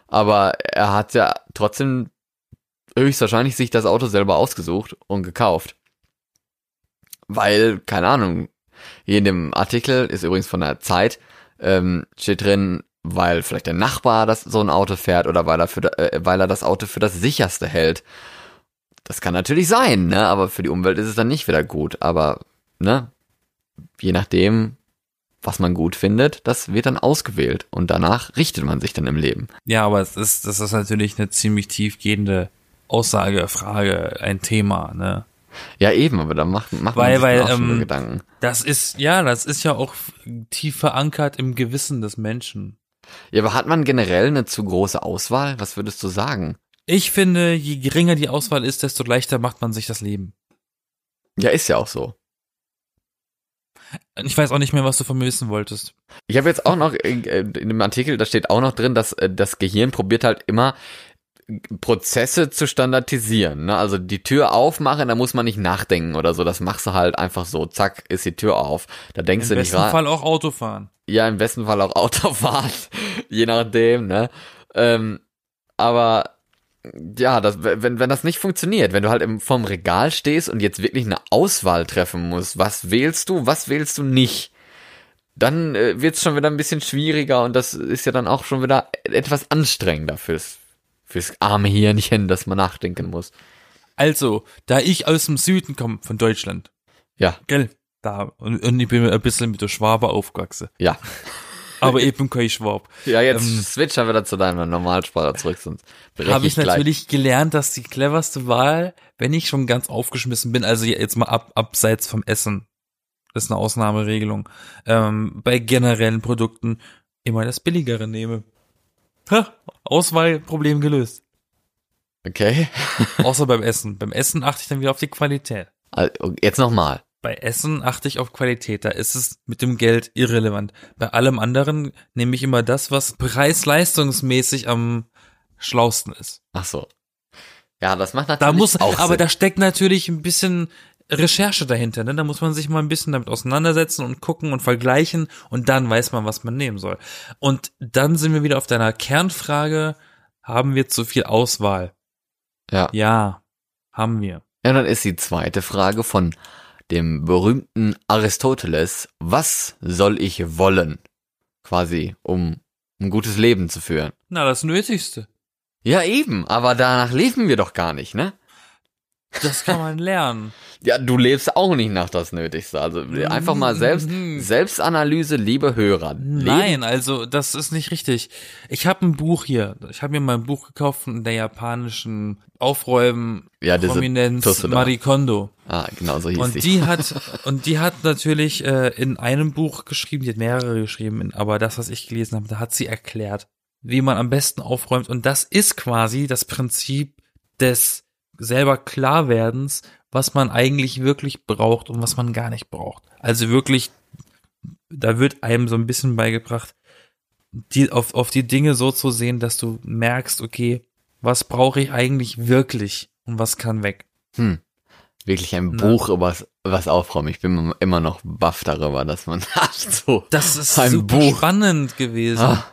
Aber er hat ja trotzdem höchstwahrscheinlich sich das Auto selber ausgesucht und gekauft. Weil, keine Ahnung, hier in dem Artikel ist übrigens von der Zeit, ähm, steht drin, weil vielleicht der Nachbar das so ein Auto fährt oder weil er für, äh, weil er das Auto für das sicherste hält. Das kann natürlich sein, ne? Aber für die Umwelt ist es dann nicht wieder gut. Aber, ne? Je nachdem, was man gut findet, das wird dann ausgewählt. Und danach richtet man sich dann im Leben. Ja, aber es ist, das ist natürlich eine ziemlich tiefgehende Aussage, Frage, ein Thema, ne? Ja, eben, aber da macht, macht Weil- man sich weil, ähm, Gedanken. Das ist, ja, das ist ja auch tief verankert im Gewissen des Menschen. Ja, aber hat man generell eine zu große Auswahl? Was würdest du sagen? Ich finde, je geringer die Auswahl ist, desto leichter macht man sich das Leben. Ja, ist ja auch so. Ich weiß auch nicht mehr, was du von mir wissen wolltest. Ich habe jetzt auch noch äh, in dem Artikel, da steht auch noch drin, dass äh, das Gehirn probiert halt immer Prozesse zu standardisieren. Ne? Also die Tür aufmachen, da muss man nicht nachdenken oder so. Das machst du halt einfach so. Zack, ist die Tür auf. Da denkst Im du nicht besten rein. Fall auch Autofahren. Ja, im besten Fall auch Autofahren, je nachdem, ne? Ähm, aber ja, das, wenn, wenn das nicht funktioniert, wenn du halt im, vorm Regal stehst und jetzt wirklich eine Auswahl treffen musst, was wählst du, was wählst du nicht, dann äh, wird's schon wieder ein bisschen schwieriger und das ist ja dann auch schon wieder etwas anstrengender fürs, fürs arme Hirnchen, dass man nachdenken muss. Also, da ich aus dem Süden komme von Deutschland, Ja, gell, da, und, und ich bin ein bisschen mit der Schwabe aufgewachsen. ja. Aber eben kein Schwab. Ja, jetzt Ähm, switchen wir zu deiner Normalsprache zurück, sonst Habe ich gleich. natürlich gelernt, dass die cleverste Wahl, wenn ich schon ganz aufgeschmissen bin, also jetzt mal ab, abseits vom Essen, das ist eine Ausnahmeregelung, ähm, bei generellen Produkten immer das Billigere nehme. Ha, Auswahlproblem gelöst. Okay. Außer beim Essen. Beim Essen achte ich dann wieder auf die Qualität. Also, Jetzt nochmal. Bei Essen achte ich auf Qualität, da ist es mit dem Geld irrelevant. Bei allem anderen nehme ich immer das, was preis-leistungsmäßig am schlausten ist. Ach so. Ja, das macht natürlich Da muss, auch aber Sinn. da steckt natürlich ein bisschen Recherche dahinter, ne? Da muss man sich mal ein bisschen damit auseinandersetzen und gucken und vergleichen und dann weiß man, was man nehmen soll. Und dann sind wir wieder auf deiner Kernfrage, haben wir zu viel Auswahl? ja. Ja, haben wir. ja, dann ist die zweite Frage von dem berühmten Aristoteles. Was soll ich wollen? Quasi, um ein gutes Leben zu führen. Na, das Nötigste. Ja, eben, aber danach leben wir doch gar nicht, ne? Das kann man lernen. Ja, du lebst auch nicht nach das Nötigste. Also einfach mal selbst, Mhm. Selbstanalyse, liebe Hörer. Leben- Nein, also das ist nicht richtig. Ich habe ein Buch hier. Ich habe mir mal ein Buch gekauft von der japanischen Aufräumen Ja, Prominenz. Marie Kondo. Ah, genau so hieß Und sie. die hat und die hat natürlich äh, in einem Buch geschrieben, die hat mehrere geschrieben, aber das, was ich gelesen habe, da hat sie erklärt, wie man am besten aufräumt. Und das ist quasi das Prinzip des selber Klarwerdens, was man eigentlich wirklich braucht und was man gar nicht braucht. Also wirklich, da wird einem so ein bisschen beigebracht, die, auf, auf die Dinge so zu sehen, dass du merkst, okay, was brauche ich eigentlich wirklich und was kann weg. Hm. Wirklich ein Na. Buch über was aufräumen. Ich bin immer noch baff darüber, dass man so Das ist ein super Buch. spannend gewesen. Ah.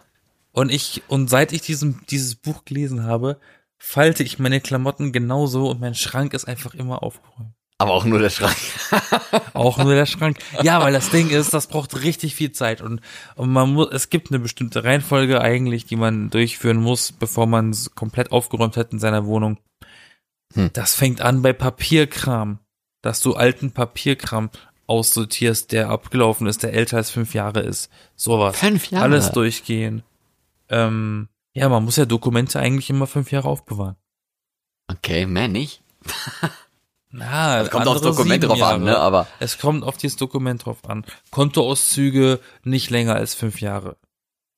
Und ich, und seit ich diesen, dieses Buch gelesen habe, falte ich meine Klamotten genauso und mein Schrank ist einfach immer aufgeräumt. Aber auch nur der Schrank. Auch nur der Schrank. Ja, weil das Ding ist, das braucht richtig viel Zeit und, und man muss, es gibt eine bestimmte Reihenfolge eigentlich, die man durchführen muss, bevor man es komplett aufgeräumt hat in seiner Wohnung. Hm. Das fängt an bei Papierkram, dass du alten Papierkram aussortierst, der abgelaufen ist, der älter als fünf Jahre ist. Sowas. Fünf Jahre. Alles durchgehen. Ähm, ja, man muss ja Dokumente eigentlich immer fünf Jahre aufbewahren. Okay, mehr nicht. Na, Das kommt aufs Dokument drauf an, Jahre. ne? Aber Es kommt auf dieses Dokument drauf an. Kontoauszüge nicht länger als fünf Jahre.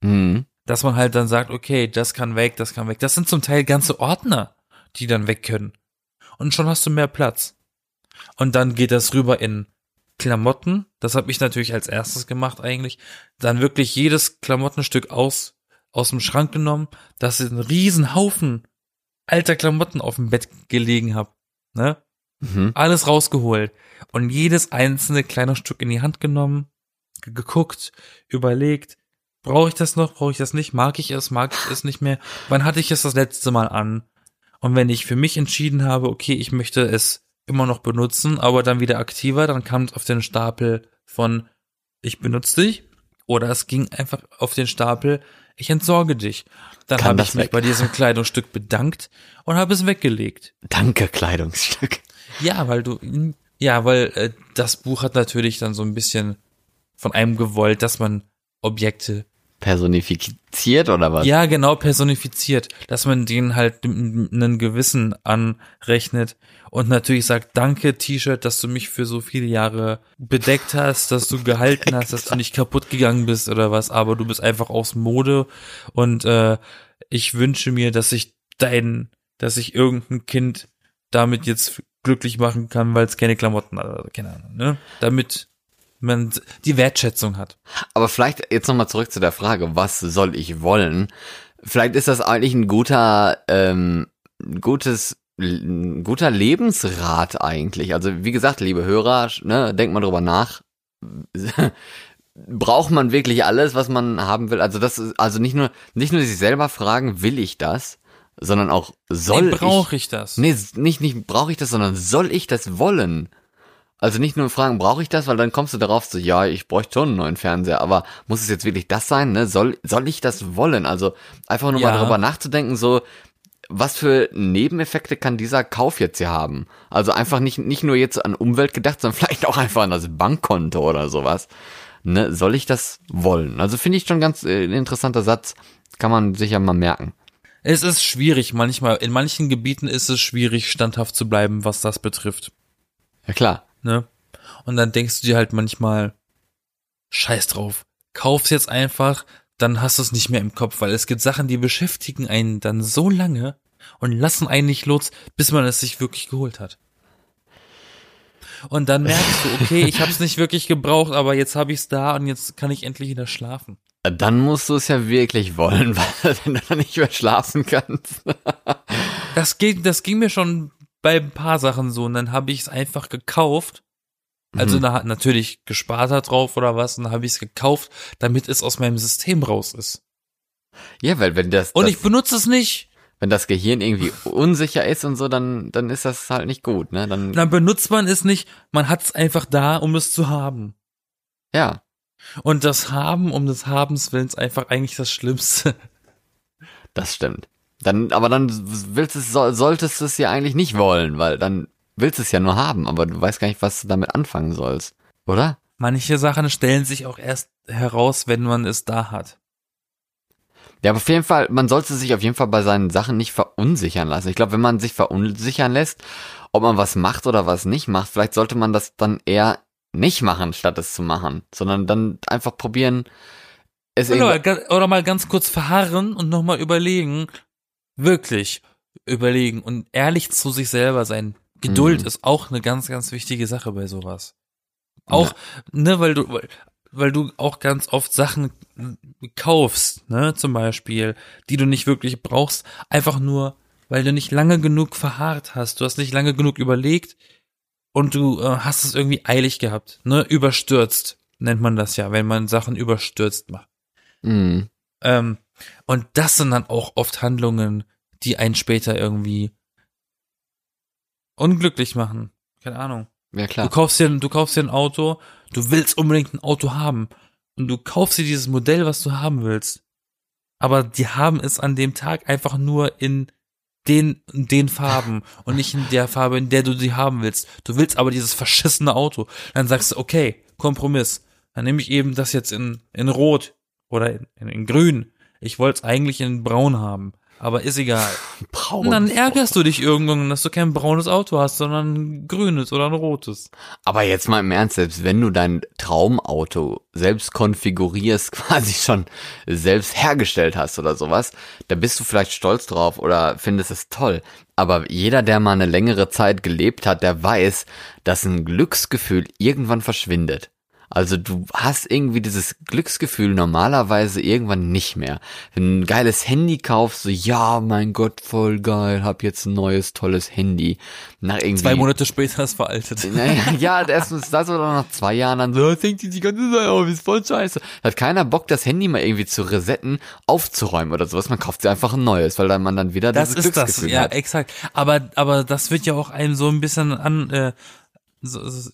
hm. Dass man halt dann sagt, okay, das kann weg, das kann weg. Das sind zum Teil ganze Ordner, die dann weg können. Und schon hast du mehr Platz. Und dann geht das rüber in Klamotten. Das habe ich natürlich als erstes gemacht eigentlich. Dann wirklich jedes Klamottenstück aus, aus dem Schrank genommen, dass ich einen riesen Haufen alter Klamotten auf dem Bett gelegen habe. Ne? Mhm. alles rausgeholt und jedes einzelne kleine Stück in die Hand genommen, ge- geguckt, überlegt, brauche ich das noch, brauche ich das nicht, mag ich es, mag ich es nicht mehr, wann hatte ich es das letzte Mal an? Und wenn ich für mich entschieden habe, okay, ich möchte es immer noch benutzen, aber dann wieder aktiver, dann kam es auf den Stapel von ich benutze dich oder es ging einfach auf den Stapel, ich entsorge dich. Dann habe ich mich weg. bei diesem Kleidungsstück bedankt und habe es weggelegt. Danke, Kleidungsstück. Ja, weil du, ja, weil äh, das Buch hat natürlich dann so ein bisschen von einem gewollt, dass man Objekte personifiziert oder was? Ja, genau, personifiziert, dass man denen halt einen Gewissen anrechnet und natürlich sagt, danke T-Shirt, dass du mich für so viele Jahre bedeckt hast, dass du gehalten hast, dass du nicht kaputt gegangen bist oder was, aber du bist einfach aus Mode und äh, ich wünsche mir, dass ich dein, dass ich irgendein Kind damit jetzt glücklich machen kann, weil es keine Klamotten hat oder keine Ahnung, ne? Damit man die Wertschätzung hat. Aber vielleicht jetzt nochmal zurück zu der Frage, was soll ich wollen? Vielleicht ist das eigentlich ein guter, ähm, gutes, ein guter Lebensrat eigentlich. Also wie gesagt, liebe Hörer, ne, denkt mal drüber nach. Braucht man wirklich alles, was man haben will? Also das ist, also nicht nur, nicht nur sich selber fragen, will ich das, sondern auch soll nee, brauche ich, ich das? Nee, nicht, nicht brauche ich das, sondern soll ich das wollen? Also nicht nur fragen, brauche ich das, weil dann kommst du darauf so, ja, ich bräuchte schon einen neuen Fernseher, aber muss es jetzt wirklich das sein, ne? Soll, soll ich das wollen? Also einfach nur ja. mal darüber nachzudenken, so, was für Nebeneffekte kann dieser Kauf jetzt hier haben? Also einfach nicht, nicht nur jetzt an Umwelt gedacht, sondern vielleicht auch einfach an das Bankkonto oder sowas. Ne? Soll ich das wollen? Also finde ich schon ganz äh, interessanter Satz, kann man sicher mal merken. Es ist schwierig, manchmal, in manchen Gebieten ist es schwierig, standhaft zu bleiben, was das betrifft. Ja klar ne? Und dann denkst du dir halt manchmal, scheiß drauf, kauf's jetzt einfach, dann hast du es nicht mehr im Kopf, weil es gibt Sachen, die beschäftigen einen dann so lange und lassen einen nicht los, bis man es sich wirklich geholt hat. Und dann merkst du, okay, ich habe es nicht wirklich gebraucht, aber jetzt habe ich es da und jetzt kann ich endlich wieder schlafen. Dann musst du es ja wirklich wollen, weil du dann nicht mehr schlafen kannst. das ging, das ging mir schon bei ein paar Sachen so und dann habe ich es einfach gekauft. Also mhm. da natürlich gespart hat drauf oder was und dann habe ich es gekauft, damit es aus meinem System raus ist. Ja, weil wenn das, und das, ich benutze es nicht. Wenn das Gehirn irgendwie unsicher ist und so, dann dann ist das halt nicht gut, ne? Dann dann benutzt man es nicht, man hat es einfach da, um es zu haben. Ja. Und das Haben um des Habens willens einfach eigentlich das Schlimmste. Das stimmt. Dann, aber dann willst es, solltest du es ja eigentlich nicht wollen, weil dann willst du es ja nur haben, aber du weißt gar nicht, was du damit anfangen sollst, oder? Manche Sachen stellen sich auch erst heraus, wenn man es da hat. Ja, aber auf jeden Fall, man sollte sich auf jeden Fall bei seinen Sachen nicht verunsichern lassen. Ich glaube, wenn man sich verunsichern lässt, ob man was macht oder was nicht macht, vielleicht sollte man das dann eher nicht machen, statt es zu machen, sondern dann einfach probieren, es oder, oder mal ganz kurz verharren und nochmal überlegen, wirklich überlegen und ehrlich zu sich selber sein. Geduld mhm. ist auch eine ganz, ganz wichtige Sache bei sowas. Auch, ja. ne, weil du, weil, weil du auch ganz oft Sachen kaufst, ne, zum Beispiel, die du nicht wirklich brauchst, einfach nur, weil du nicht lange genug verharrt hast, du hast nicht lange genug überlegt und du äh, hast es irgendwie eilig gehabt, ne, überstürzt, nennt man das ja, wenn man Sachen überstürzt macht. Mhm. Ähm, und das sind dann auch oft Handlungen, die einen später irgendwie unglücklich machen. Keine Ahnung. Ja, klar. Du kaufst dir, du kaufst dir ein Auto, du willst unbedingt ein Auto haben. Und du kaufst dir dieses Modell, was du haben willst. Aber die haben es an dem Tag einfach nur in den, den Farben und nicht in der Farbe, in der du sie haben willst. Du willst aber dieses verschissene Auto. Dann sagst du, okay, Kompromiss. Dann nehme ich eben das jetzt in, in Rot oder in, in, in Grün. Ich wollte es eigentlich in Braun haben aber ist egal. Braun. Und dann ärgerst du dich irgendwann, dass du kein braunes Auto hast, sondern ein grünes oder ein rotes. Aber jetzt mal im Ernst, selbst wenn du dein Traumauto selbst konfigurierst, quasi schon selbst hergestellt hast oder sowas, da bist du vielleicht stolz drauf oder findest es toll. Aber jeder, der mal eine längere Zeit gelebt hat, der weiß, dass ein Glücksgefühl irgendwann verschwindet. Also du hast irgendwie dieses Glücksgefühl normalerweise irgendwann nicht mehr. Wenn du ein geiles Handy kaufst, so ja, mein Gott, voll geil, hab jetzt ein neues tolles Handy. Nach irgendwie zwei Monate später ist veraltet. Naja, ja, erstens das oder nach zwei Jahren dann so, denkt die ganze Zeit auf, ist voll scheiße. Hat keiner Bock, das Handy mal irgendwie zu resetten, aufzuräumen oder sowas. Man kauft sich einfach ein neues, weil dann man dann wieder das dieses ist Glücksgefühl das, ja, hat. exakt. Aber aber das wird ja auch einem so ein bisschen an äh, so, so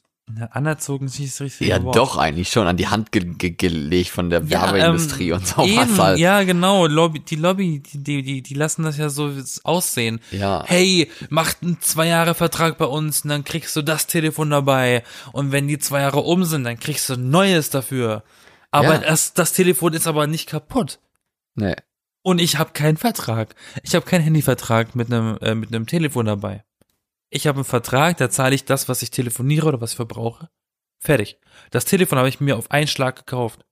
anerzogen ist richtige Ja, Wort. doch, eigentlich schon an die Hand ge ge gelegt von der ja, Werbeindustrie ähm, und so eben, halt. Ja, genau, Lobby, die Lobby, die, die, die lassen das ja so aussehen. Ja. Hey, mach einen zwei Jahre Vertrag bei uns und dann kriegst du das Telefon dabei. Und wenn die zwei Jahre um sind, dann kriegst du ein neues dafür. Aber Ja. das, das Telefon ist aber nicht kaputt. Nee. Und ich habe keinen Vertrag. Ich habe keinen Handyvertrag mit einem äh, mit einem Telefon dabei. Ich habe einen Vertrag, da zahle ich das, was ich telefoniere oder was ich verbrauche. Fertig. Das Telefon habe ich mir auf einen Schlag gekauft.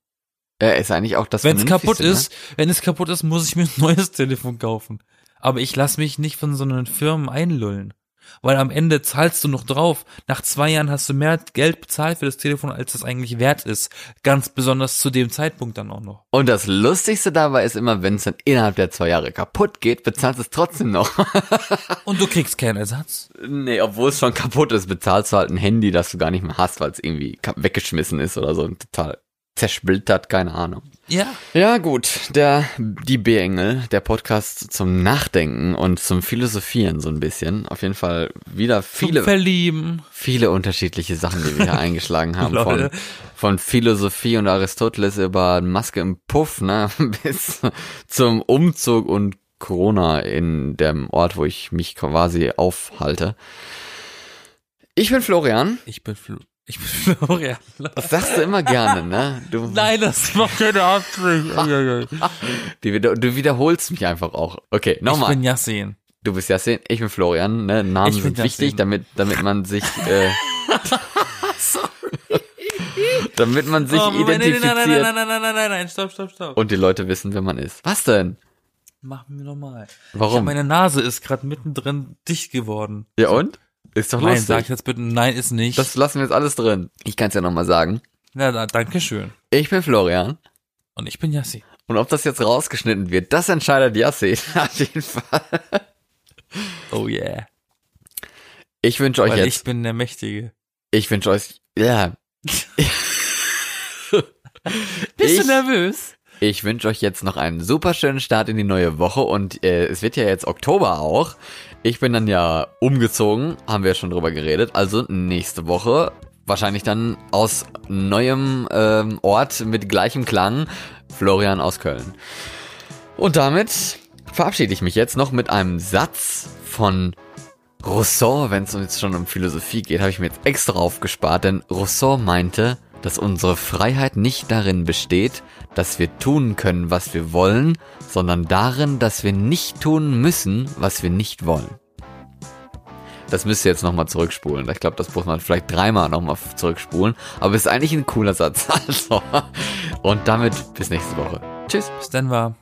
Äh, ist eigentlich auch das Wenn es kaputt ne? ist, wenn es kaputt ist, muss ich mir ein neues Telefon kaufen. Aber ich lasse mich nicht von so einen Firmen einlullen. Weil am Ende zahlst du noch drauf. Nach zwei Jahren hast du mehr Geld bezahlt für das Telefon, als das eigentlich wert ist. Ganz besonders zu dem Zeitpunkt dann auch noch. Und das Lustigste dabei ist immer, wenn es dann innerhalb der zwei Jahre kaputt geht, bezahlst du es trotzdem noch. Und du kriegst keinen Ersatz. nee, obwohl es schon kaputt ist, bezahlst du halt ein Handy, das du gar nicht mehr hast, weil es irgendwie weggeschmissen ist oder so total zersplittert, keine Ahnung. Ja. Ja, gut, der, die B-Engel, der Podcast zum Nachdenken und zum Philosophieren so ein bisschen. Auf jeden Fall wieder Zum viele, Verlieben. viele unterschiedliche Sachen, die wir hier eingeschlagen haben. Von, Leute. von Philosophie und Aristoteles über Maske im Puff, ne, bis zum Umzug und Corona in dem Ort, wo ich mich quasi aufhalte. Ich bin Florian. Ich bin Flo. Ich bin Florian. Das sagst du immer gerne, ne? Du Nein, das macht keine Absicht. du wiederholst mich einfach auch. Okay, nochmal. Ich bin Yassin. Du bist Yassin, ich bin Florian. Ne? Namen ich sind wichtig, damit, damit man sich... Äh, damit man sich oh, identifiziert. Nein, nein, nein, nein, nein, nein, nein, nein, nein, stopp, stopp, stopp. Und die Leute wissen, wer man ist. Was denn? Machen wir nochmal. Warum? Hab, meine Nase ist gerade mittendrin dicht geworden. Ja und? Ist doch Nein, lustig. sag jetzt bitte, nein, ist nicht. Das lassen wir jetzt alles drin. Ich kann es ja nochmal sagen. Na, da, danke schön. Ich bin Florian. Und ich bin Yassi. Und ob das jetzt rausgeschnitten wird, das entscheidet Yassin. Auf jeden Fall. Oh yeah. Ich wünsche euch Weil jetzt, ich bin der Mächtige. ich wünsche euch, ja. Bist Ich- du nervös? Ich wünsche euch jetzt noch einen super schönen Start in die neue Woche und äh, es wird ja jetzt Oktober auch. Ich bin dann ja umgezogen, haben wir ja schon drüber geredet. Also nächste Woche wahrscheinlich dann aus neuem ähm, Ort mit gleichem Klang Florian aus Köln. Und damit verabschiede ich mich jetzt noch mit einem Satz von Rousseau, wenn es jetzt schon um Philosophie geht, habe ich mir jetzt extra aufgespart, denn Rousseau meinte, dass unsere Freiheit nicht darin besteht, dass wir tun können, was wir wollen, sondern darin, dass wir nicht tun müssen, was wir nicht wollen. Das müsst ihr jetzt nochmal zurückspulen. Ich glaube, das muss man vielleicht dreimal nochmal zurückspulen. Aber ist eigentlich ein cooler Satz. Also. Und damit bis nächste Woche. Tschüss. Bis dann war.